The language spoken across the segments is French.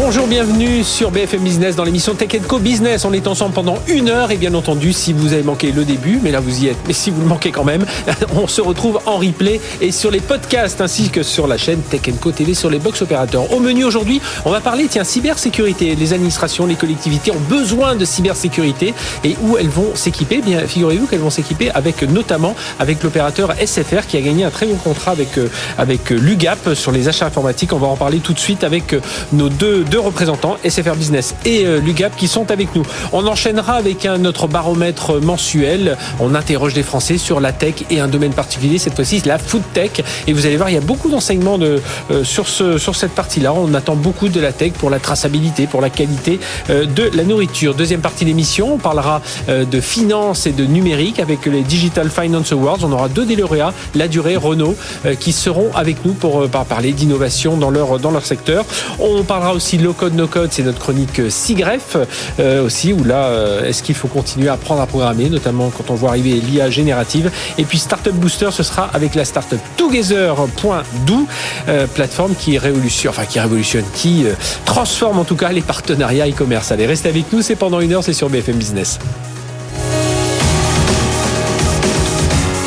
Bonjour, bienvenue sur BFM Business dans l'émission Tech Co Business. On est ensemble pendant une heure et bien entendu, si vous avez manqué le début, mais là vous y êtes, mais si vous le manquez quand même, on se retrouve en replay et sur les podcasts ainsi que sur la chaîne Tech Co TV sur les box opérateurs. Au menu aujourd'hui, on va parler, tiens, cybersécurité. Les administrations, les collectivités ont besoin de cybersécurité et où elles vont s'équiper? Eh bien, figurez-vous qu'elles vont s'équiper avec notamment avec l'opérateur SFR qui a gagné un très bon contrat avec, euh, avec l'UGAP sur les achats informatiques. On va en parler tout de suite avec euh, nos deux deux, représentants, SFR Business et euh, l'UGAP, qui sont avec nous. On enchaînera avec un, notre baromètre mensuel. On interroge les Français sur la tech et un domaine particulier, cette fois-ci la food tech. Et vous allez voir, il y a beaucoup d'enseignements de, euh, sur, ce, sur cette partie-là. On attend beaucoup de la tech pour la traçabilité, pour la qualité euh, de la nourriture. Deuxième partie de l'émission, on parlera de finance et de numérique avec les Digital Finance Awards. On aura deux des lauréats, La Durée, Renault, qui seront avec nous pour parler d'innovation dans leur, dans leur secteur. On parlera aussi low code no code, c'est notre chronique SIGREF euh, aussi où là euh, est-ce qu'il faut continuer à apprendre à programmer, notamment quand on voit arriver l'IA générative. Et puis Startup Booster, ce sera avec la startup Together.do, euh, plateforme qui révolutionne, enfin qui révolutionne, qui transforme en tout cas les partenariats e-commerce. Allez, restez avec nous, c'est pendant une heure, c'est sur BFM Business.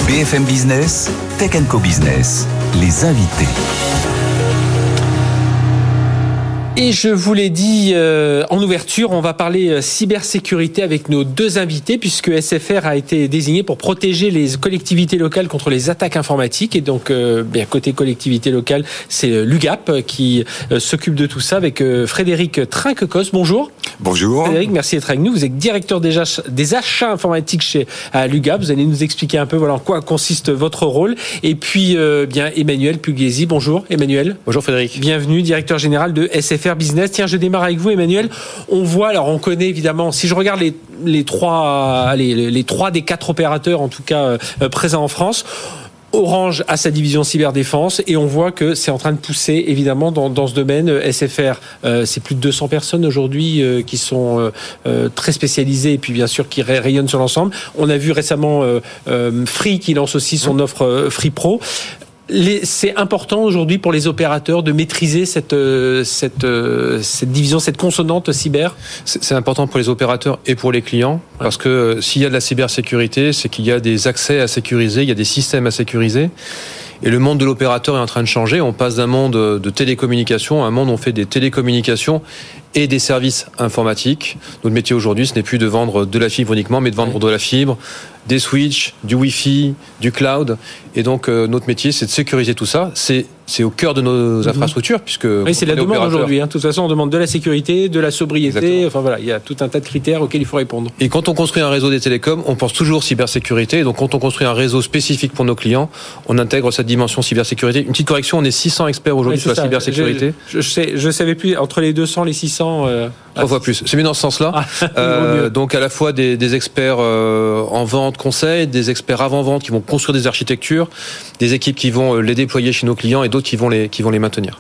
BFM Business, Tech Co Business, les invités. Et je vous l'ai dit euh, en ouverture, on va parler euh, cybersécurité avec nos deux invités puisque SFR a été désigné pour protéger les collectivités locales contre les attaques informatiques. Et donc, euh, bien côté collectivité locale, c'est l'UGAP qui s'occupe de tout ça avec Frédéric Trinquecos. Bonjour. Bonjour. Frédéric, merci d'être avec nous. Vous êtes directeur des achats, des achats informatiques chez l'UGAP. Vous allez nous expliquer un peu voilà en quoi consiste votre rôle. Et puis, bien Emmanuel Pugliesi. Bonjour Emmanuel. Bonjour Frédéric. Bienvenue, directeur général de SFR faire Business. Tiens, je démarre avec vous, Emmanuel. On voit, alors on connaît évidemment, si je regarde les, les trois, les, trois des quatre opérateurs, en tout cas euh, présents en France. Orange a sa division cyberdéfense et on voit que c'est en train de pousser évidemment dans, dans ce domaine. SFR, euh, c'est plus de 200 personnes aujourd'hui euh, qui sont très spécialisées et puis bien sûr qui rayonnent sur l'ensemble. On a vu récemment Free qui lance aussi son mmh. offre Free Pro c'est important aujourd'hui pour les opérateurs de maîtriser cette, euh, cette, euh, cette division, cette consonante cyber C'est important pour les opérateurs et pour les clients, parce que euh, s'il y a de la cybersécurité, c'est qu'il y a des accès à sécuriser, il y a des systèmes à sécuriser. Et le monde de l'opérateur est en train de changer. On passe d'un monde de télécommunications à un monde où on fait des télécommunications et des services informatiques. Notre métier aujourd'hui, ce n'est plus de vendre de la fibre uniquement, mais de vendre de la fibre, des switches, du Wi-Fi, du cloud. Et donc, euh, notre métier, c'est de sécuriser tout ça. C'est c'est au cœur de nos mhm. infrastructures puisque oui, c'est la demande aujourd'hui. Hein. De toute façon, on demande de la sécurité, de la sobriété. Enfin voilà, il y a tout un tas de critères auxquels il faut répondre. Et quand on construit un réseau des télécoms, on pense toujours cybersécurité. Et donc, quand on construit un réseau spécifique pour nos clients, on intègre cette dimension cybersécurité. Une petite correction, on est 600 experts aujourd'hui sur la cybersécurité. Je, je, sais, je savais plus entre les 200, les 600. Euh... Trois fois plus. C'est mieux dans ce sens-là. Ah, euh, donc à la fois des, des experts euh, en vente, conseil, des experts avant-vente qui vont construire des architectures, des équipes qui vont euh, les déployer chez nos clients et d'autres qui vont les qui vont les maintenir.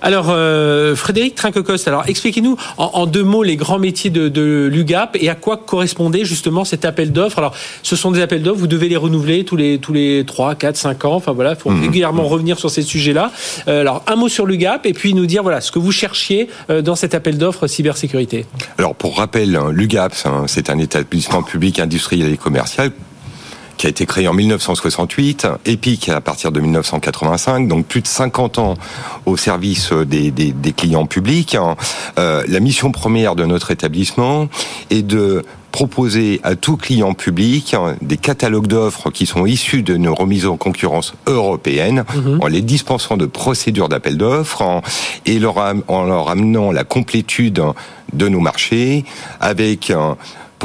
Alors euh, Frédéric Trinquecoste, alors expliquez-nous en, en, deux mots les grands métiers de, de l'UGAP et à quoi correspondait justement cet appel d'offres. Alors ce sont des appels d'offres, vous devez les renouveler tous les tous les trois, quatre, cinq ans. Enfin voilà, il faut mmh. régulièrement revenir sur ces sujets-là. Alors un mot sur l'UGAP et puis nous dire voilà ce que vous cherchiez dans cet appel d'offres cybersécurité alors, pour rappel, hein, l'UGAPS, hein, c'est un établissement public industriel et commercial qui a été créé en 1968, EPIC à partir de 1985, donc plus de 50 ans au service des, clients publics. Hein. Euh, la mission première de notre établissement est de proposer à tout client public des catalogues d'offres qui sont issus de nos remises en concurrence européennes, mhm. en les dispensant de procédures d'appel d'offres et en leur amenant la complétude de nos marchés avec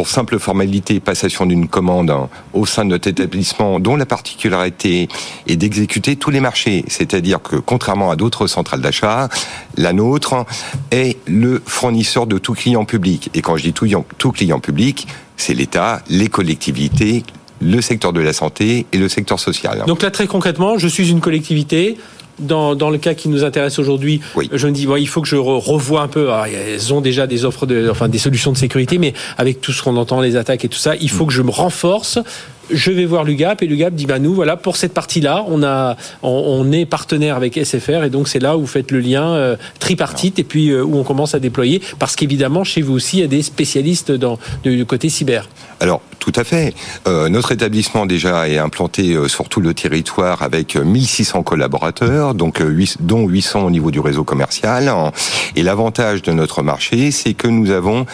pour simple formalité, passation d'une commande au sein de notre établissement dont la particularité est d'exécuter tous les marchés. C'est-à-dire que, contrairement à d'autres centrales d'achat, la nôtre est le fournisseur de tout client public. Et quand je dis tout, tout client public, c'est l'État, les collectivités, le secteur de la santé et le secteur social. Donc là, très concrètement, je suis une collectivité, dans, dans le cas qui nous intéresse aujourd'hui, Oui. je me dis, bon, il faut que je re- revoie un peu. Alors, elles ont déjà des offres, de, enfin des solutions de sécurité, mais avec tout ce qu'on entend, les attaques et tout ça, il faut que je me renforce. Je vais voir l'UGAP et l'UGAP dit, bah nous, voilà, pour cette partie-là, on est partenaire avec SFR et donc c'est là où vous faites le lien euh, tripartite et puis euh, où on commence à déployer parce qu'évidemment, chez vous aussi, il y a des spécialistes du, côté cyber. Alors, tout à fait. Euh, notre établissement déjà est implanté sur tout le territoire avec euh, 1600 collaborateurs, donc dont 800 au niveau du réseau commercial. Et l'avantage de notre marché, c'est que nous avons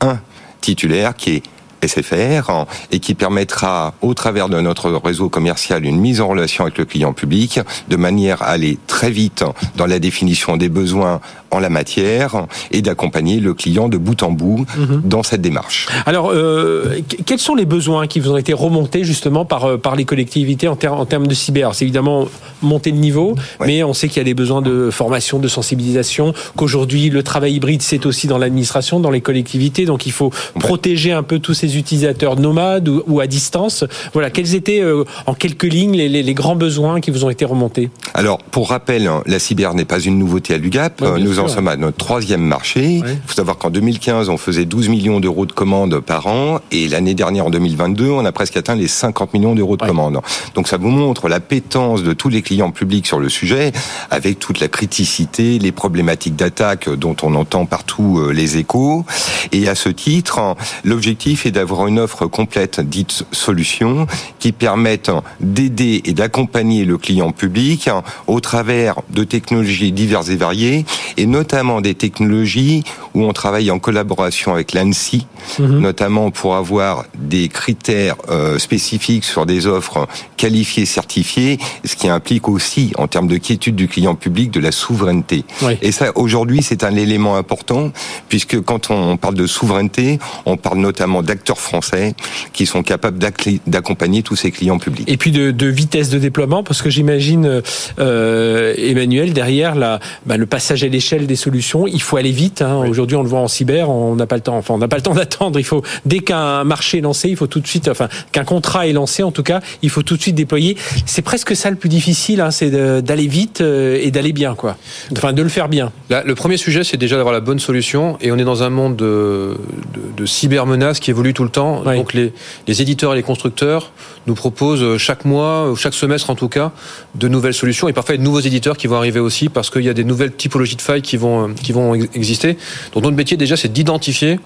un titulaire qui est SFR et qui permettra au travers de notre réseau commercial une mise en relation avec le client public de manière à aller très vite dans la définition des besoins en la matière et d'accompagner le client de bout en bout dans cette démarche. Alors, euh, que- quels sont les besoins qui vous ont été remontés justement par, euh, par les collectivités en, ter- en termes de cyber? C'est évidemment monter le niveau, Ouais. mais on sait qu'il y a des besoins de formation, de sensibilisation, qu'aujourd'hui le travail hybride c'est aussi dans l'administration, dans les collectivités, donc il faut protéger un peu tous ces utilisateurs nomades ou, ou à distance. Voilà, quels étaient euh, en quelques lignes les, les- les grands besoins qui vous ont été remontés? Alors, pour rappel, hein, la cyber n'est pas une nouveauté à l'UGAP. Ouais, Euh, Nous en sommes à notre troisième marché. Il Ouais. faut savoir qu'en 2015, on faisait 12 millions d'euros de commandes par an. Et l'année dernière, en 2022, on a presque atteint les 50 millions d'euros de Ouais. commandes. Donc, ça vous montre la pétence de tous les clients publics sur le sujet, avec toute la criticité, les problématiques d'attaque dont on entend partout euh, les échos. Et à ce titre, hein, l'objectif est d'avoir une offre complète, dite solution, qui permette d'aider et d'accompagner le client public au travers de technologies diverses et variées, et notamment des technologies où on travaille en collaboration avec l'ANSI, notamment pour avoir des critères euh, spécifiques sur des offres qualifiées, certifiées, ce qui implique aussi, en termes de quiétude du client public, de la souveraineté. Oui. Et ça, aujourd'hui, c'est un élément important, puisque quand on parle de souveraineté, on parle notamment d'acteurs français qui sont capables d'accompagner tous ces clients publics. Et puis de, de vitesse de déploiement, parce que j'imagine, euh, Emmanuel, derrière la, bah, le passage à l'échelle des solutions, il faut aller vite. Hein. Aujourd'hui, on le voit en cyber, on n'a pas le temps. Enfin, on n'a pas le temps d'attendre. Il faut dès qu'un marché est lancé, il faut tout de suite, enfin, qu'un contrat est lancé, en tout cas, il faut tout de suite déployer. C'est presque ça le plus difficile, hein, c'est d'aller vite euh, et d'aller bien, quoi. Enfin, de le faire bien. Là, le premier sujet, c'est déjà d'avoir la bonne solution. Et on est dans un monde de, de, de cybermenaces qui évolue tout le temps. Oui. Donc les, les éditeurs et les constructeurs nous proposent euh, chaque mois, ou chaque semestre en tout cas, de nouvelles solutions. Et parfois, il y a de nouveaux éditeurs qui vont arriver aussi parce qu'il y a des nouvelles typologies de failles qui vont, euh, qui vont ex- exister. Donc notre métier déjà, c'est d'identifier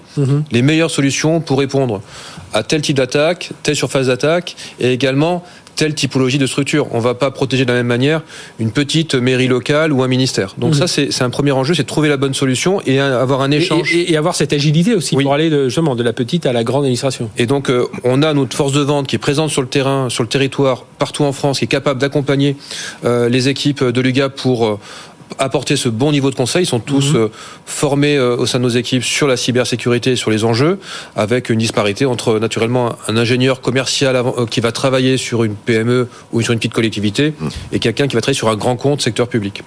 les meilleures solutions pour répondre à tel type d'attaque, telle surface d'attaque, et également telle typologie de structure. On va pas protéger de la même manière une petite mairie locale ou un ministère. Donc ça, c'est un premier enjeu, c'est de trouver la bonne solution et avoir un échange. et- et avoir cette agilité aussi Oui. pour aller de, justement de la petite à la grande administration. Et donc, euh, on a notre force de vente qui est présente sur le terrain, sur le territoire, partout en France, qui est capable d'accompagner euh, les équipes de l'UGA pour euh, apporter ce bon niveau de conseil. Ils sont tous euh, formés euh, au sein de nos équipes sur la cybersécurité et sur les enjeux, avec une disparité entre naturellement un ingénieur commercial euh, qui va travailler sur une PME ou sur une petite collectivité et quelqu'un qui va travailler sur un grand compte secteur public.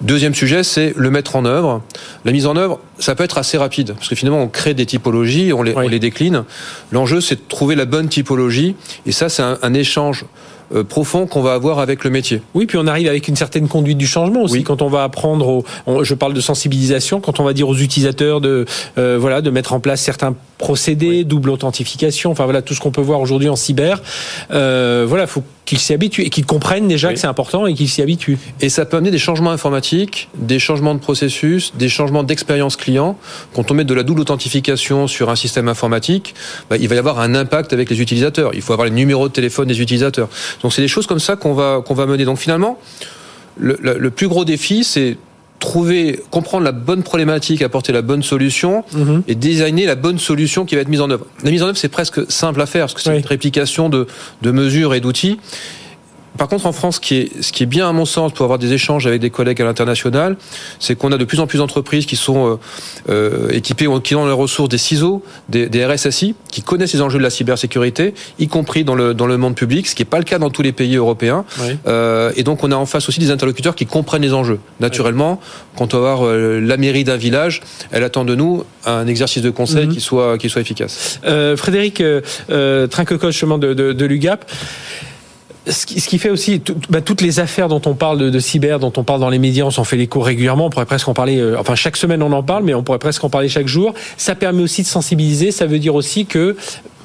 Deuxième sujet, c'est le mettre en œuvre. La mise en œuvre, ça peut être assez rapide, parce que finalement, on crée des typologies, on les, Oui. on les décline. L'enjeu, c'est de trouver la bonne typologie, et ça, c'est un, un échange profond qu'on va avoir avec le métier. Oui, puis on arrive avec une certaine conduite du changement aussi. Oui. Quand on va apprendre, on- je parle de sensibilisation, quand on va dire aux utilisateurs de, euh, voilà, de mettre en place certains procédés, double authentification, enfin voilà tout ce qu'on peut voir aujourd'hui en cyber. Euh, voilà, faut qu'ils s'y habituent et qu'ils comprennent déjà Oui. que c'est important et qu'ils s'y habituent. Et ça peut amener des changements informatiques, des changements de processus, des changements d'expérience client. Quand on met de la double authentification sur un système informatique, bah, il va y avoir un impact avec les utilisateurs. Il faut avoir les numéros de téléphone des utilisateurs. Donc c'est des choses comme ça qu'on va, qu'on va mener. Donc finalement, le, le- le plus gros défi, c'est trouver, comprendre la bonne problématique, apporter la bonne solution Mhm. et designer la bonne solution qui va être mise en œuvre. La mise en œuvre, c'est presque simple à faire parce que c'est Oui. une réplication de, de mesures et d'outils. Par contre, en France, ce qui, est, ce qui est bien à mon sens pour avoir des échanges avec des collègues à l'international, c'est qu'on a de plus en plus d'entreprises qui sont euh, euh, équipées, qui ont les ressources des CISO, des, des RSSI, qui connaissent les enjeux de la cybersécurité, y compris dans le, dans le monde public, ce qui n'est pas le cas dans tous les pays européens. Oui. Euh, et donc, on a en face aussi des interlocuteurs qui comprennent les enjeux. Naturellement, quand on va voir euh, la mairie d'un village, elle attend de nous un exercice de conseil Mhm. qui, soit, qui soit efficace. Euh, Frédéric euh, Trinquecoche, justement de, de, de l'UGAP. Ce qui, fait aussi bah, toutes les affaires dont on parle de, cyber, dont on parle dans les médias, on s'en fait l'écho régulièrement. On pourrait presque en parler. euh, enfin, chaque semaine on en parle, mais on pourrait presque en parler chaque jour. Ça permet aussi de sensibiliser. Ça veut dire aussi que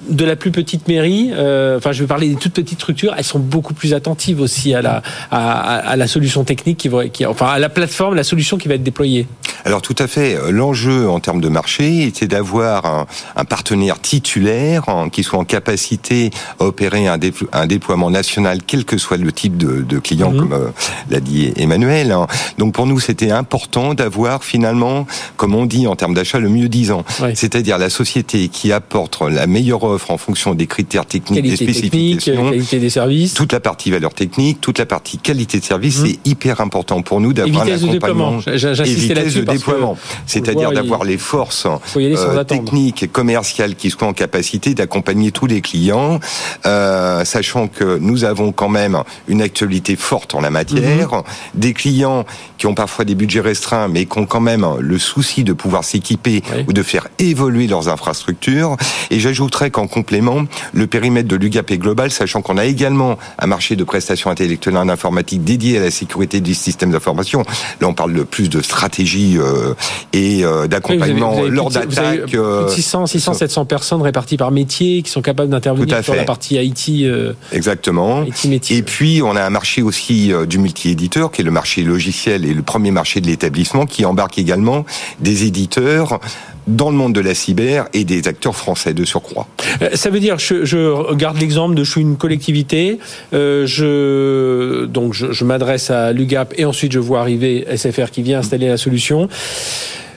de la plus petite mairie, euh, enfin je vais parler des toutes petites structures, elles sont beaucoup plus attentives aussi à la à- à la solution technique qui va, qui, enfin à la plateforme, la solution qui va être déployée. Alors tout à fait. L'enjeu en termes de marché était d'avoir un, un partenaire titulaire hein, qui soit en capacité à opérer un, déplo- un déploiement national, quel que soit le type de, de client, Mhm. comme euh, l'a dit Emmanuel. hein. Donc pour nous, c'était important d'avoir finalement, comme on dit en termes d'achat, le mieux disant. C'est-à-dire la société qui apporte la meilleure offre en fonction des critères techniques, des technique, spécifications. qualité des services. toute la partie valeur technique, toute la partie qualité de service, Mhm. c'est hyper important pour nous d'avoir un accompagnement là-dessus déploiement. C'est-à-dire voir, d'avoir les forces euh, techniques et commerciales qui soient en capacité d'accompagner tous les clients, euh, sachant que nous avons quand même une actualité forte en la matière, Mhm. des clients qui ont parfois des budgets restreints, mais qui ont quand même le souci de pouvoir s'équiper Oui. ou de faire évoluer leurs infrastructures. Et j'ajouterais qu'en complément, le périmètre de l'UGAP est global, sachant qu'on a également un marché de prestations intellectuelles en informatique dédié à la sécurité du système d'information. Là, on parle de plus de stratégie euh, et euh, Oui, d'accompagnement lors d'attaques. plus de euh, 600, 600, 700 personnes réparties par métier qui sont capables d'intervenir sur la partie IT, euh, Exactement. Métier. Et puis, on a un marché aussi du multi-éditeur, qui est le marché logiciel et le premier marché de l'établissement, qui embarque également des éditeurs dans le monde de la cyber et des acteurs français de surcroît. Euh, Ça veut dire, je, je regarde l'exemple de je suis une collectivité, euh, je donc je, je m'adresse à l'UGAP et ensuite je vois arriver SFR qui vient installer la solution.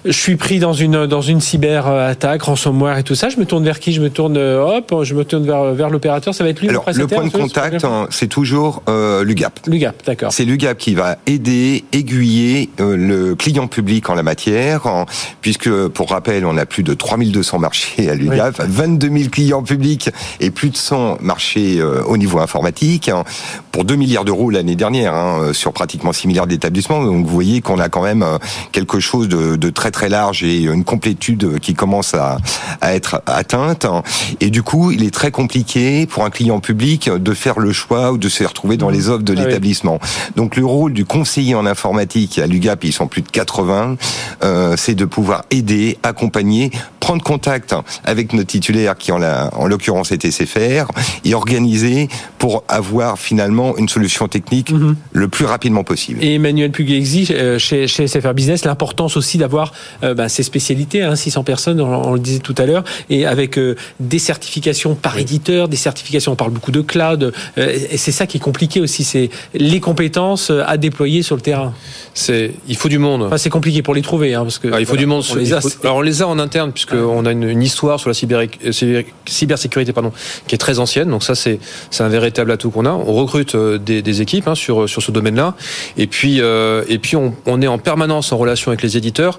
Je suis pris dans une dans une cyber attaque, ransomware et tout ça. Je me tourne vers qui? Je me tourne euh, hop, je me tourne vers vers l'opérateur. Ça va être lui Alors, le point de contact, hein, c'est toujours euh, l'UGAP. L'UGAP, d'accord. C'est l'UGAP qui va aider, aiguiller euh, le client public en la matière, en- puisque, pour rappel, on a plus de 3200 marchés à l'UGAP, 22 000 clients publics et plus de 100 marchés euh, au niveau informatique, hein, pour 2 milliards d'euros l'année dernière, hein, sur pratiquement 6 milliards d'établissements. Donc vous voyez qu'on a quand même quelque chose de, de très très large et une complétude qui commence à, à être atteinte. Et du coup, il est très compliqué pour un client public de faire le choix ou de se retrouver dans les offres de Ah oui. l'établissement. Donc le rôle du conseiller en informatique à l'UGAP, ils sont plus de 80, euh, c'est de pouvoir aider, accompagner, prendre contact avec notre titulaire qui en, la- en l'occurrence est SFR et organiser pour avoir finalement une solution technique Mhm. le plus rapidement possible. Et Emmanuel Pugliesi, euh, chez, chez SFR Business, l'importance aussi d'avoir bah, ces spécialités, hein, 600 personnes, on, on le disait tout à l'heure, et avec euh, des certifications par éditeur, des certifications, on parle beaucoup de cloud, euh, et c'est ça qui est compliqué aussi, c'est les compétences euh, à déployer sur le terrain. C'est, il faut du monde. Enfin, c'est compliqué pour les trouver, hein, parce que Ah, il faut voilà, du monde. on les a, faut- alors on les a en interne puisqu'on a une, une histoire sur la cyber, euh, cyber- cybersécurité pardon, qui est très ancienne. Donc ça c'est c'est un véritable atout qu'on a. On recrute euh, des, des équipes hein, sur sur ce domaine-là. Et puis euh, et puis on, on est en permanence en relation avec les éditeurs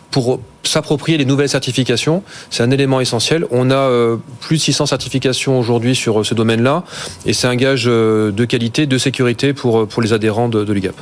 pour s'approprier les nouvelles certifications. C'est un élément essentiel. On a euh, plus de 600 certifications aujourd'hui sur euh, ce domaine-là et c'est un gage euh, de qualité, de sécurité pour pour les adhérents de, de l'UGAP.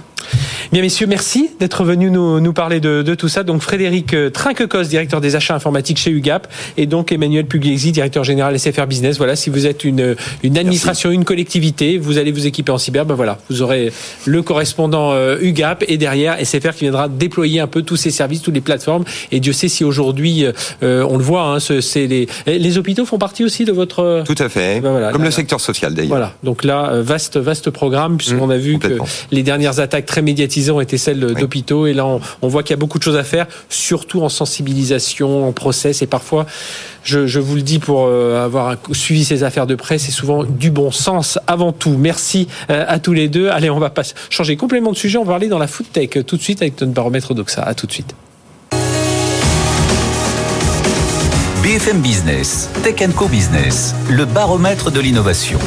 Bien, messieurs, merci d'être venus nous, nous parler de, de tout ça. Donc, Frédéric Trinquecos, directeur des achats informatiques chez UGAP, et donc Emmanuel Pugliesi, directeur général SFR Business. Voilà, si vous êtes une, une administration, une collectivité, vous allez vous équiper en cyber, ben voilà, vous aurez le correspondant UGAP et derrière SFR qui viendra déployer un peu tous ces services, toutes les plateformes. Et Dieu sait si aujourd'hui, euh, on le voit, hein, c'est les, les hôpitaux font partie aussi de votre. Tout à fait. Ben voilà, Comme là, le secteur social d'ailleurs. Voilà, donc là, euh, vaste, vaste programme, puisqu'on Mmh, a vu que les dernières attaques très médiatisées ont été celles d'hôpitaux, et là, on, on voit qu'il y a beaucoup de choses à faire, surtout en sensibilisation, en process, et parfois, je, je vous le dis pour euh, avoir suivi ces affaires de presse, c'est souvent du bon sens avant tout. Merci euh, à tous les deux. Allez, on va pas changer complètement de sujet, on va aller dans la food tech euh, tout de suite avec notre baromètre Doxa. À tout de suite. BFM Business, Tech Co Business, le baromètre de l'innovation.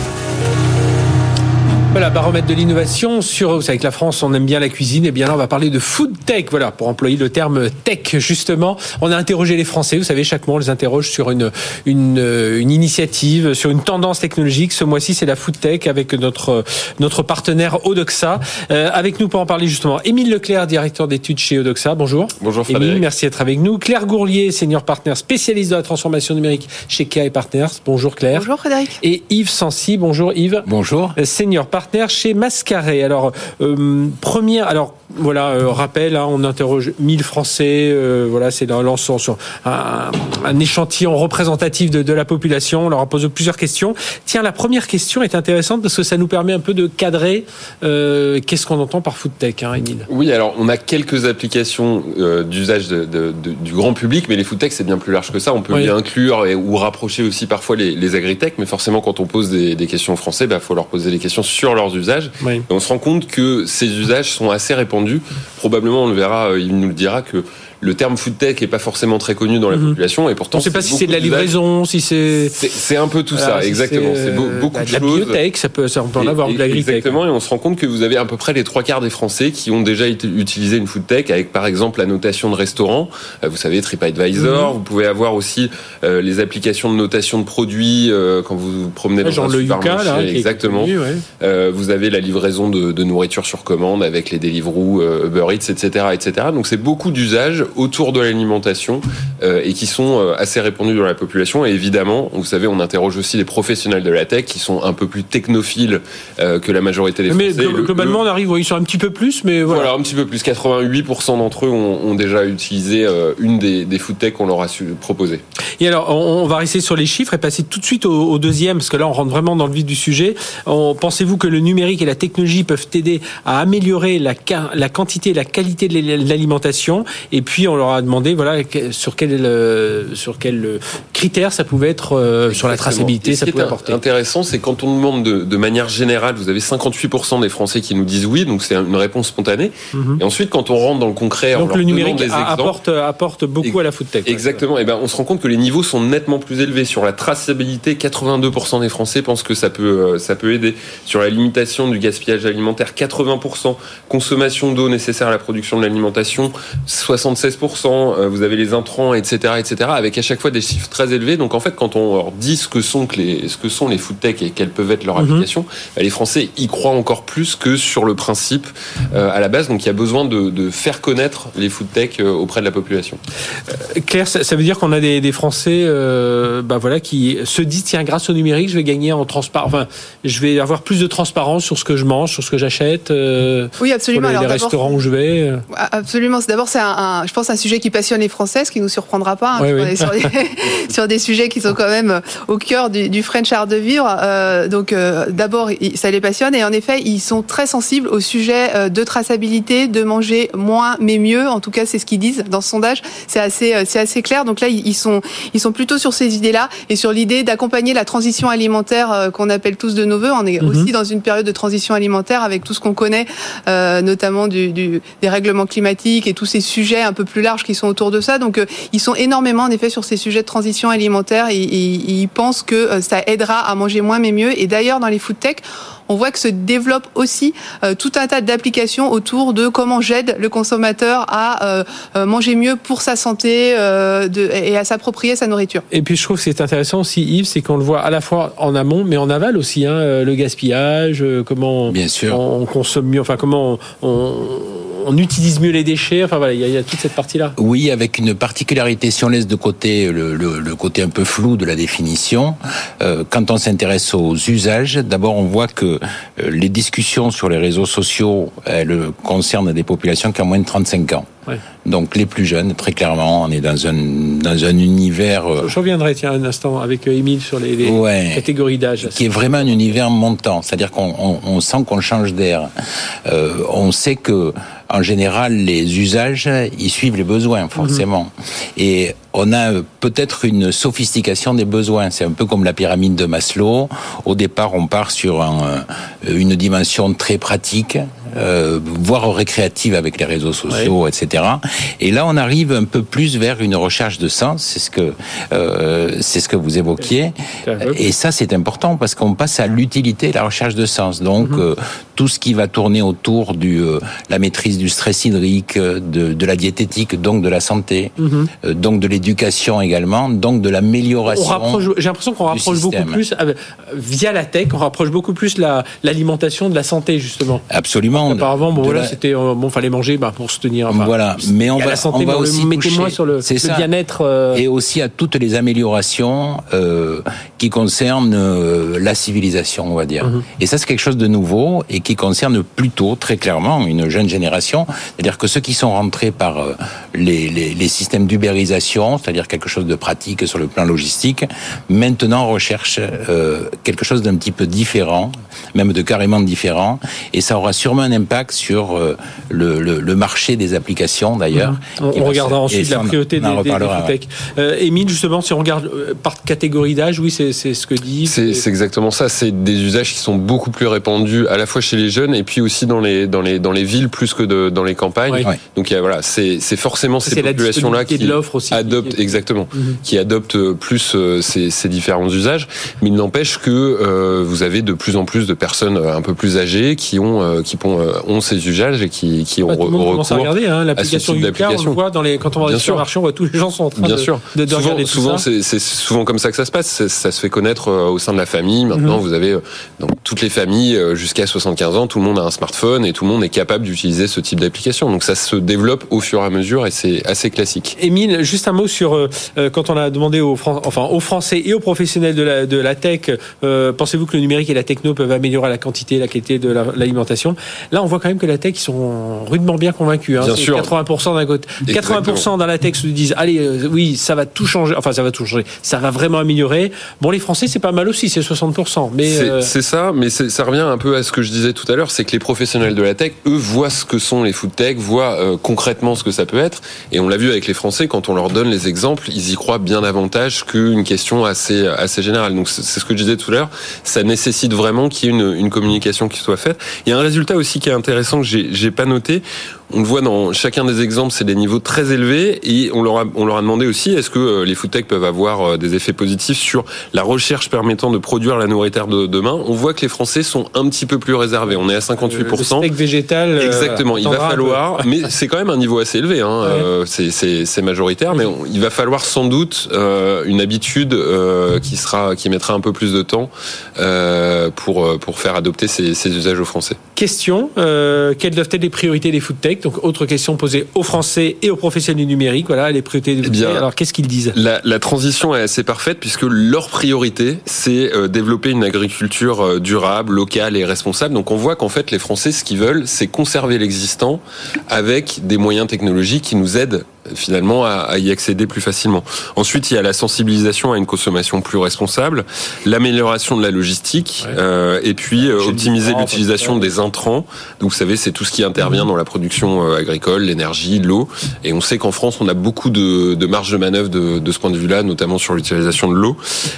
Voilà, baromètre de l'innovation sur, vous savez que la France, on aime bien la cuisine, et bien là, on va parler de food tech, voilà, pour employer le terme tech, justement. On a interrogé les Français, vous savez, chaque mois, on les interroge sur une, une, une initiative, sur une tendance technologique. Ce mois-ci, c'est la food tech avec notre, notre partenaire Odoxa. Euh, avec nous pour en parler, justement, Émile Leclerc, directeur d'études chez Odoxa. Bonjour. Bonjour Émile, Frédéric. merci d'être avec nous. Claire Gourlier, senior partner spécialiste de la transformation numérique chez KI Partners. Bonjour Claire. Bonjour Frédéric. Et Yves Sancy, bonjour Yves. Bonjour. Euh, Senior partner partenaire chez Mascaré. Alors, euh, première, alors voilà, euh, rappel, hein, on interroge 1000 Français, euh, voilà, c'est l'ensemble sur un, un, échantillon représentatif de, de, la population. On leur a posé plusieurs questions. Tiens, la première question est intéressante parce que ça nous permet un peu de cadrer euh, qu'est-ce qu'on entend par food tech, hein, Emile. Oui, alors on a quelques applications d'usage du grand public, mais les food tech c'est bien plus large que ça. On peut oui. y inclure et, ou rapprocher aussi parfois les, les agritech, mais forcément quand on pose des, des questions aux Français, il bah, faut leur poser des questions sur leurs usages. Oui. Et on se rend compte que ces usages sont assez répandus Probablement, on le verra, euh, il nous le dira que le terme food tech est pas forcément très connu dans la mmh. population et pourtant on ne sait pas si c'est de la livraison, si c'est c'est un peu tout ça, si exactement. C'est beaucoup bah, de, de la choses. biotech, ça peut, ça on peut en avoir de l'agritech. Exactement, et on se rend compte que vous avez à peu près les trois quarts des Français qui ont déjà utilisé une food tech avec par exemple la notation de restaurant. Euh, vous savez TripAdvisor. Mmh. Vous pouvez avoir aussi euh, les applications de notation de produits euh, quand vous vous promenez dans genre un le. Yuka, là, exactement. Connu, ouais. euh, vous avez la livraison de, de, nourriture sur commande avec les Deliveroo, Uber Eats, etc., etc. Donc c'est beaucoup d'usages autour de l'alimentation euh, et qui sont euh, assez répandus dans la population. Et évidemment, vous savez, on interroge aussi les professionnels de la tech qui sont un peu plus technophiles euh, que la majorité des Français. Mais globalement, le, on arrive, ils sont un petit peu plus, mais voilà. Voilà, un petit peu plus. 88% d'entre eux ont, ont, déjà utilisé une des, des food tech qu'on leur a proposé. Et alors, on, va rester sur les chiffres et passer tout de suite au, au deuxième, parce que là, on rentre vraiment dans le vif du sujet. Pensez-vous que le numérique et la technologie peuvent aider à améliorer la, la quantité et la qualité de l'alimentation? Et puis, on leur a demandé, voilà, sur quel sur quel critère ça pouvait être euh, sur la traçabilité, ça pouvait apporter. Intéressant, c'est quand on demande de, de, manière générale, vous avez 58% des Français qui nous disent oui, donc c'est une réponse spontanée. Mm -hmm. Et ensuite, quand on rentre dans le concret, donc on le numérique des apporte apporte beaucoup à la food tech. Exactement. Et ben on se rend compte que les niveaux sont nettement plus élevés sur la traçabilité. 82% des Français pensent que ça peut ça peut aider sur la limitation du gaspillage alimentaire. 80% consommation d'eau nécessaire à la production de l'alimentation. 76% vous avez les intrants, etc., etc., avec à chaque fois des chiffres très élevés. Donc en fait, quand on leur dit ce que sont, que les, ce que sont les food tech et quelles peuvent être leurs mm -hmm. applications, bah, les Français y croient encore plus que sur le principe euh, à la base. Donc il y a besoin de, de faire connaître les food tech euh, auprès de la population. Euh, Claire, ça, ça, veut dire qu'on a des, des Français euh, bah, voilà, qui se disent, tiens, grâce au numérique, je vais gagner en transparence, enfin, je vais avoir plus de transparence sur ce que je mange, sur ce que j'achète, euh, oui, absolument. sur les, Alors, les restaurants où je vais. Absolument. D'abord, c'est un, un, je pense, un sujet qui passionne les Français, ce qui nous surprendra pas. Hein, oui, oui. On est sur des, sur des, sujets qui sont quand même au cœur du, du French art de vivre. Euh, donc, euh, d'abord, ça les passionne et en effet, ils sont très sensibles au sujet euh, de traçabilité, de manger moins mais mieux. En tout cas, c'est ce qu'ils disent dans ce sondage. C'est assez, c'est assez clair. Donc là, ils sont, ils sont plutôt sur ces idées-là et sur l'idée d'accompagner la transition alimentaire euh, qu'on appelle tous de nos voeux. On est mm -hmm. aussi dans une période de transition alimentaire avec tout ce qu'on connaît, euh, notamment du, du, des règlements climatiques et tous ces sujets un peu plus larges qui sont autour de ça. Donc, ils sont énormément en effet sur ces sujets de transition alimentaire et, et, et ils pensent que ça aidera à manger moins mais mieux. Et d'ailleurs, dans les food tech, on voit que se développe aussi euh, tout un tas d'applications autour de comment j'aide le consommateur à euh, manger mieux pour sa santé euh, de, et à s'approprier sa nourriture. Et puis je trouve que c'est intéressant aussi, Yves, c'est qu'on le voit à la fois en amont mais en aval aussi, hein, le gaspillage, comment Bien sûr. on consomme mieux, enfin comment on, on utilise mieux les déchets. Enfin voilà, il y, y, a toute cette partie-là. Oui, avec une particularité, si on laisse de côté le, le, le côté un peu flou de la définition, euh, quand on s'intéresse aux usages, d'abord on voit que euh, les discussions sur les réseaux sociaux, elles concernent des populations qui ont moins de 35 ans. Ouais. Donc les plus jeunes, très clairement, on est dans un, dans un univers... Euh, Je reviendrai, tiens, un instant, avec Émile sur les, les ouais, catégories d'âge. Qui est vraiment un univers montant, c'est-à-dire qu'on on, on sent qu'on change d'air. Euh, on sait que en général, les usages, ils suivent les besoins, forcément. Mmh. Et on a peut-être une sophistication des besoins. C'est un peu comme la pyramide de Maslow. Au départ, on part sur un, une dimension très pratique, euh, voire récréative avec les réseaux sociaux, oui. etc. Et là, on arrive un peu plus vers une recherche de sens. C'est ce que euh, c'est ce que vous évoquiez. Et ça, c'est important parce qu'on passe à l'utilité, la recherche de sens. Donc, euh, tout ce qui va tourner autour de euh, la maîtrise du stress hydrique, de, de, la diététique, donc de la santé, mmh. donc de l'éducation également, donc de l'amélioration. J'ai l'impression qu'on rapproche beaucoup plus via la tech, on rapproche beaucoup plus l'alimentation la, de la santé justement. Absolument. Auparavant, bon voilà, la- c'était euh, bon, fallait manger bah, pour se tenir. enfin, voilà, mais on va, la santé, on va mais aussi mettez-moi sur le, bien-être. euh, et aussi à toutes les améliorations euh, qui concernent euh, la civilisation, on va dire. Mhm. Et ça, c'est quelque chose de nouveau et qui concerne plutôt très clairement une jeune génération. C'est-à-dire que ceux qui sont rentrés par euh, les, les, les systèmes d'ubérisation, c'est-à-dire quelque chose de pratique sur le plan logistique, maintenant recherchent euh, quelque chose d'un petit peu différent, même de carrément différent. Et ça aura sûrement un impact sur euh, le, le, le marché des applications, d'ailleurs. On, qui on regardera se- ensuite la on- priorité on des, des, des ouais. Euh, Émile, justement, si on regarde euh, par catégorie d'âge, oui, c'est ce que dit. C'est exactement ça. C'est des usages qui sont beaucoup plus répandus à la fois chez les jeunes et puis aussi dans les dans les dans les villes plus que de, dans les campagnes. Ouais. Donc il y a, voilà, c'est forcément ces C'est la populations là disponibilité qui de aussi adoptent exactement, Mhm. qui adoptent plus euh, ces, ces différents usages. Mais il n'empêche que euh, vous avez de plus en plus de personnes euh, un peu plus âgées qui ont euh, qui ont, euh, ont ces usages et qui qui ont Bah, tout le monde re- commence à recours. regarder hein, l'application Yuka, on le d'application. voit dans les quand on va sur le marché, on voit tous les gens sont en train Bien de, sûr. de, de souvent, regarder tout souvent c'est souvent comme ça que ça se passe. Ça, ça se fait connaître euh, au sein de la famille. Maintenant, Mhm. vous avez euh, dans toutes les familles euh, jusqu'à 75 ans, tout le monde a un smartphone et tout le monde est capable d'utiliser ce type d'application. Donc ça se développe au fur et à mesure et c'est assez classique. Émile, juste un mot sur euh, euh, quand on a demandé aux, Fran- enfin, aux Français et aux professionnels de la, de la tech, euh, pensez-vous que le numérique et la techno peuvent améliorer la quantité et la qualité de la- l'alimentation? Là, on voit quand même que la tech, ils sont rudement bien convaincus. Hein. Bien sûr. 80% d'un côté. 80% Exactement. dans la tech se disent, allez, euh, oui, ça va tout changer. Enfin, ça va tout changer. Ça va vraiment améliorer. Bon, les Français, c'est pas mal aussi, c'est 60%. Mais C'est ça, mais ça revient un peu à ce que je disais tout à l'heure, c'est que les professionnels de la tech, eux, voient ce que sont les food tech, voient concrètement ce que ça peut être, et on l'a vu avec les Français, quand on leur donne les exemples, ils y croient bien davantage qu'une question assez générale. Donc c'est ce que je disais tout à l'heure, ça nécessite vraiment qu'il y ait une, une communication qui soit faite. Il y a un résultat aussi qui est intéressant que j'ai pas noté. On le voit dans chacun des exemples, c'est des niveaux très élevés et on leur a, on leur a demandé aussi est-ce que euh, les food tech peuvent avoir euh, des effets positifs sur la recherche permettant de produire la nourriture de demain? On voit que les Français sont un petit peu plus réservés. On est à le 58%. steak végétal. euh, Exactement, il va falloir, mais c'est quand même un niveau assez élevé, hein, Ouais. euh, c'est- majoritaire, mais on- il va falloir sans doute euh, une habitude euh, qui sera, qui mettra un peu plus de temps euh, pour euh, pour faire adopter ces, ces usages aux Français. Question euh, quelles doivent être les priorités des food Donc, autre question posée aux Français et aux professionnels du numérique. Voilà, les priorités des Eh bien. Alors, qu'est-ce qu'ils disent? La, la transition est assez parfaite puisque leur priorité, c'est euh, développer une agriculture euh, durable, locale et responsable. Donc on voit qu'en fait, les Français, ce qu'ils veulent, c'est conserver l'existant avec des moyens technologiques qui nous aident finalement à, à y accéder plus facilement. Ensuite, il y a la sensibilisation à une consommation plus responsable, l'amélioration de la logistique, Ouais. euh, et puis euh, optimiser l'utilisation des intrants. Donc vous savez, c'est tout ce qui intervient dans la production euh, agricole, l'énergie, l'eau. Et on sait qu'en France, on a beaucoup de, de marge de manœuvre de, de ce point de vue-là, notamment sur l'utilisation de l'eau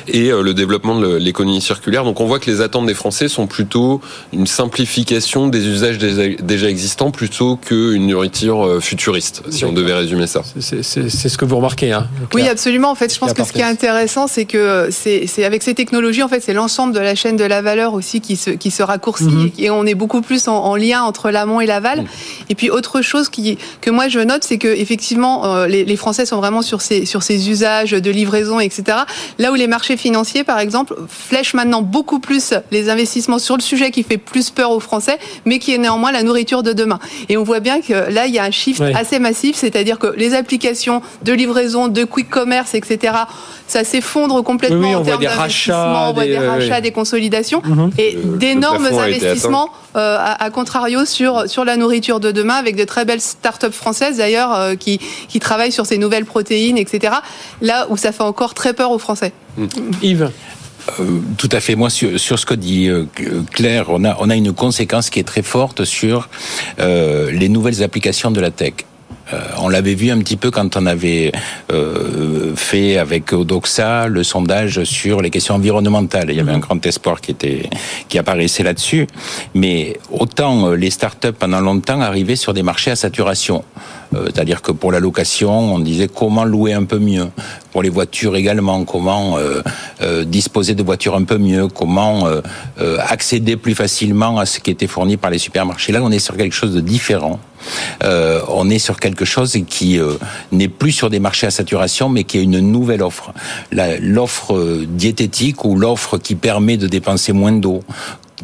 et euh, le développement de l'économie circulaire. Donc on voit que les attentes des Français sont plutôt une simplification des usages déjà, existants plutôt qu'une nourriture futuriste, si on devait résumer ça. C'est- ce que vous remarquez. Hein, Oui, absolument. En fait, je pense que ce qui est intéressant, c'est que c'est avec ces technologies, en fait, c'est l'ensemble de la chaîne de la valeur aussi qui se, qui se raccourcit Mhm. et on est beaucoup plus en, en lien entre l'amont et l'aval. Mhm. Et puis autre chose qui que moi je note, c'est que effectivement, euh, les, les Français sont vraiment sur ces sur ces usages de livraison, etc. Là où les marchés financiers, par exemple, flèchent maintenant beaucoup plus les investissements sur le sujet qui fait plus peur aux Français, mais qui est néanmoins la nourriture de demain. Et on voit bien que là, il y a un shift assez massif, c'est-à-dire que les applications de livraison, de quick commerce, etc., ça s'effondre complètement Oui, oui, on en voit termes des d'investissement, rachats, on voit des- rachats, des consolidations, Mhm. et d'énormes investissements euh, à, à contrario sur sur la nourriture de demain, avec de très belles start-up françaises d'ailleurs euh, qui qui travaillent sur ces nouvelles protéines, etc. Là où ça fait encore très peur aux Français. Yves, Euh, tout à fait. Moi, sur, sur ce que dit euh, Claire, on a, on a une conséquence qui est très forte sur euh, les nouvelles applications de la tech. Euh, on l'avait vu un petit peu quand on avait euh, fait avec Odoxa le sondage sur les questions environnementales. Il y avait un grand espoir qui était qui apparaissait là-dessus. Mais autant euh, les startups pendant longtemps arrivaient sur des marchés à saturation. Euh, C'est-à-dire que pour la location, on disait comment louer un peu mieux. Pour les voitures également, comment euh, euh, disposer de voitures un peu mieux, comment accéder plus facilement à ce qui était fourni par les supermarchés. Là, on est sur quelque chose de différent. Euh, on est sur quelque chose qui euh, n'est plus sur des marchés à saturation, mais qui est une nouvelle offre. L'offre euh, diététique ou l'offre qui permet de dépenser moins d'eau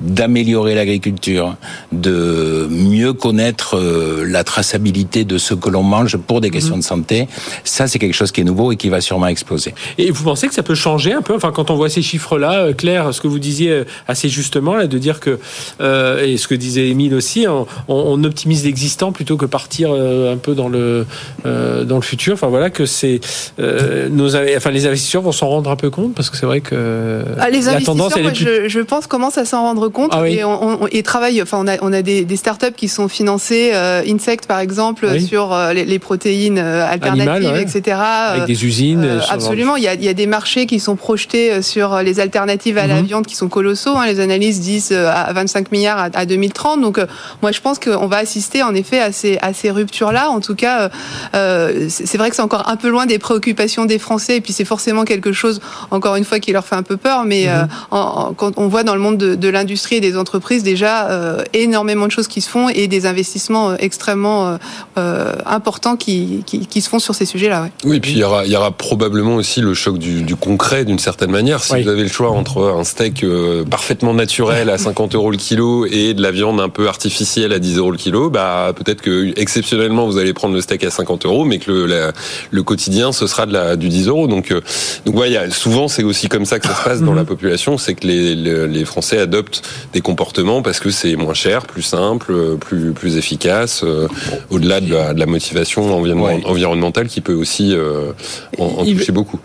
d'améliorer l'agriculture, de mieux connaître euh, la traçabilité de ce que l'on mange pour des questions de santé, ça c'est quelque chose qui est nouveau et qui va sûrement exploser. Et vous pensez que ça peut changer un peu? Enfin, quand on voit ces chiffres-là, euh, Claire, ce que vous disiez euh, assez justement, là, de dire que, euh, et ce que disait Émile aussi, on, on optimise l'existant plutôt que partir un peu dans le, euh, dans le futur. Enfin, voilà, que c'est. Euh, nos, enfin, les investisseurs vont s'en rendre un peu compte parce que c'est vrai que. Ah, les la tendance, elle est plus... je, je, pense, commencent à s'en rendre compte ah, oui. et, on, on, et travaillent. Enfin, on a, on a des, des startups qui sont financées, euh, Insect par exemple, oui. sur les, les, protéines alternatives, Animal, ouais. etc. Avec des usines. absolument. Il y, a, il y a des marchés qui sont projetés sur les alternatives à mm -hmm. la viande qui sont colossaux. Hein. Les analyses disent à 25 milliards à, à 2030. Donc, moi, je pense qu'on va assister en effet à ces, à ces ruptures-là. En tout cas, euh, c'est vrai que c'est encore un peu loin des préoccupations des Français. Et puis, c'est forcément quelque chose, encore une fois, qui leur fait un peu peur. Mais mm -hmm. euh, en, en, quand on voit dans le monde de, de l'industrie et des entreprises déjà euh, énormément de choses qui se font et des investissements extrêmement euh, importants qui, qui, qui, se font sur ces sujets-là. Ouais. Oui, et puis il y aura, il y aura probablement aussi le choc du, du concret d'une certaine manière. Si oui. vous avez le choix entre un steak euh, parfaitement naturel à 50 euros le kilo et de la viande un peu artificielle à 10 euros le kilo, bah peut-être que exceptionnellement vous allez prendre le steak à 50 euros, mais que le, la, le quotidien ce sera de la, du 10 euros. Donc euh, donc ouais, y a, souvent c'est aussi comme ça que ça se passe dans la population, c'est que les, les, les Français adoptent des comportements parce que c'est moins cher, plus simple, plus plus efficace, euh, au-delà de la, de la motivation ouais. environnementale qui peut aussi euh, en, en toucher beaucoup.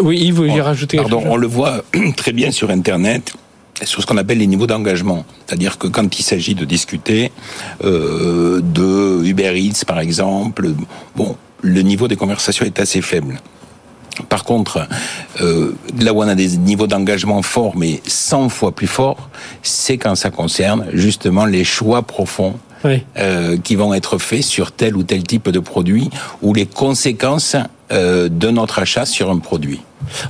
Oui, il veut y rajouter. Pardon, on le voit très bien sur Internet sur ce qu'on appelle les niveaux d'engagement. C'est-à-dire que quand il s'agit de discuter euh, de Uber Eats, par exemple, bon, le niveau des conversations est assez faible. Par contre, euh, là où on a des niveaux d'engagement forts, mais 100 fois plus forts, c'est quand ça concerne justement les choix profonds oui. euh, qui vont être faits sur tel ou tel type de produit ou les conséquences euh, de notre achat sur un produit.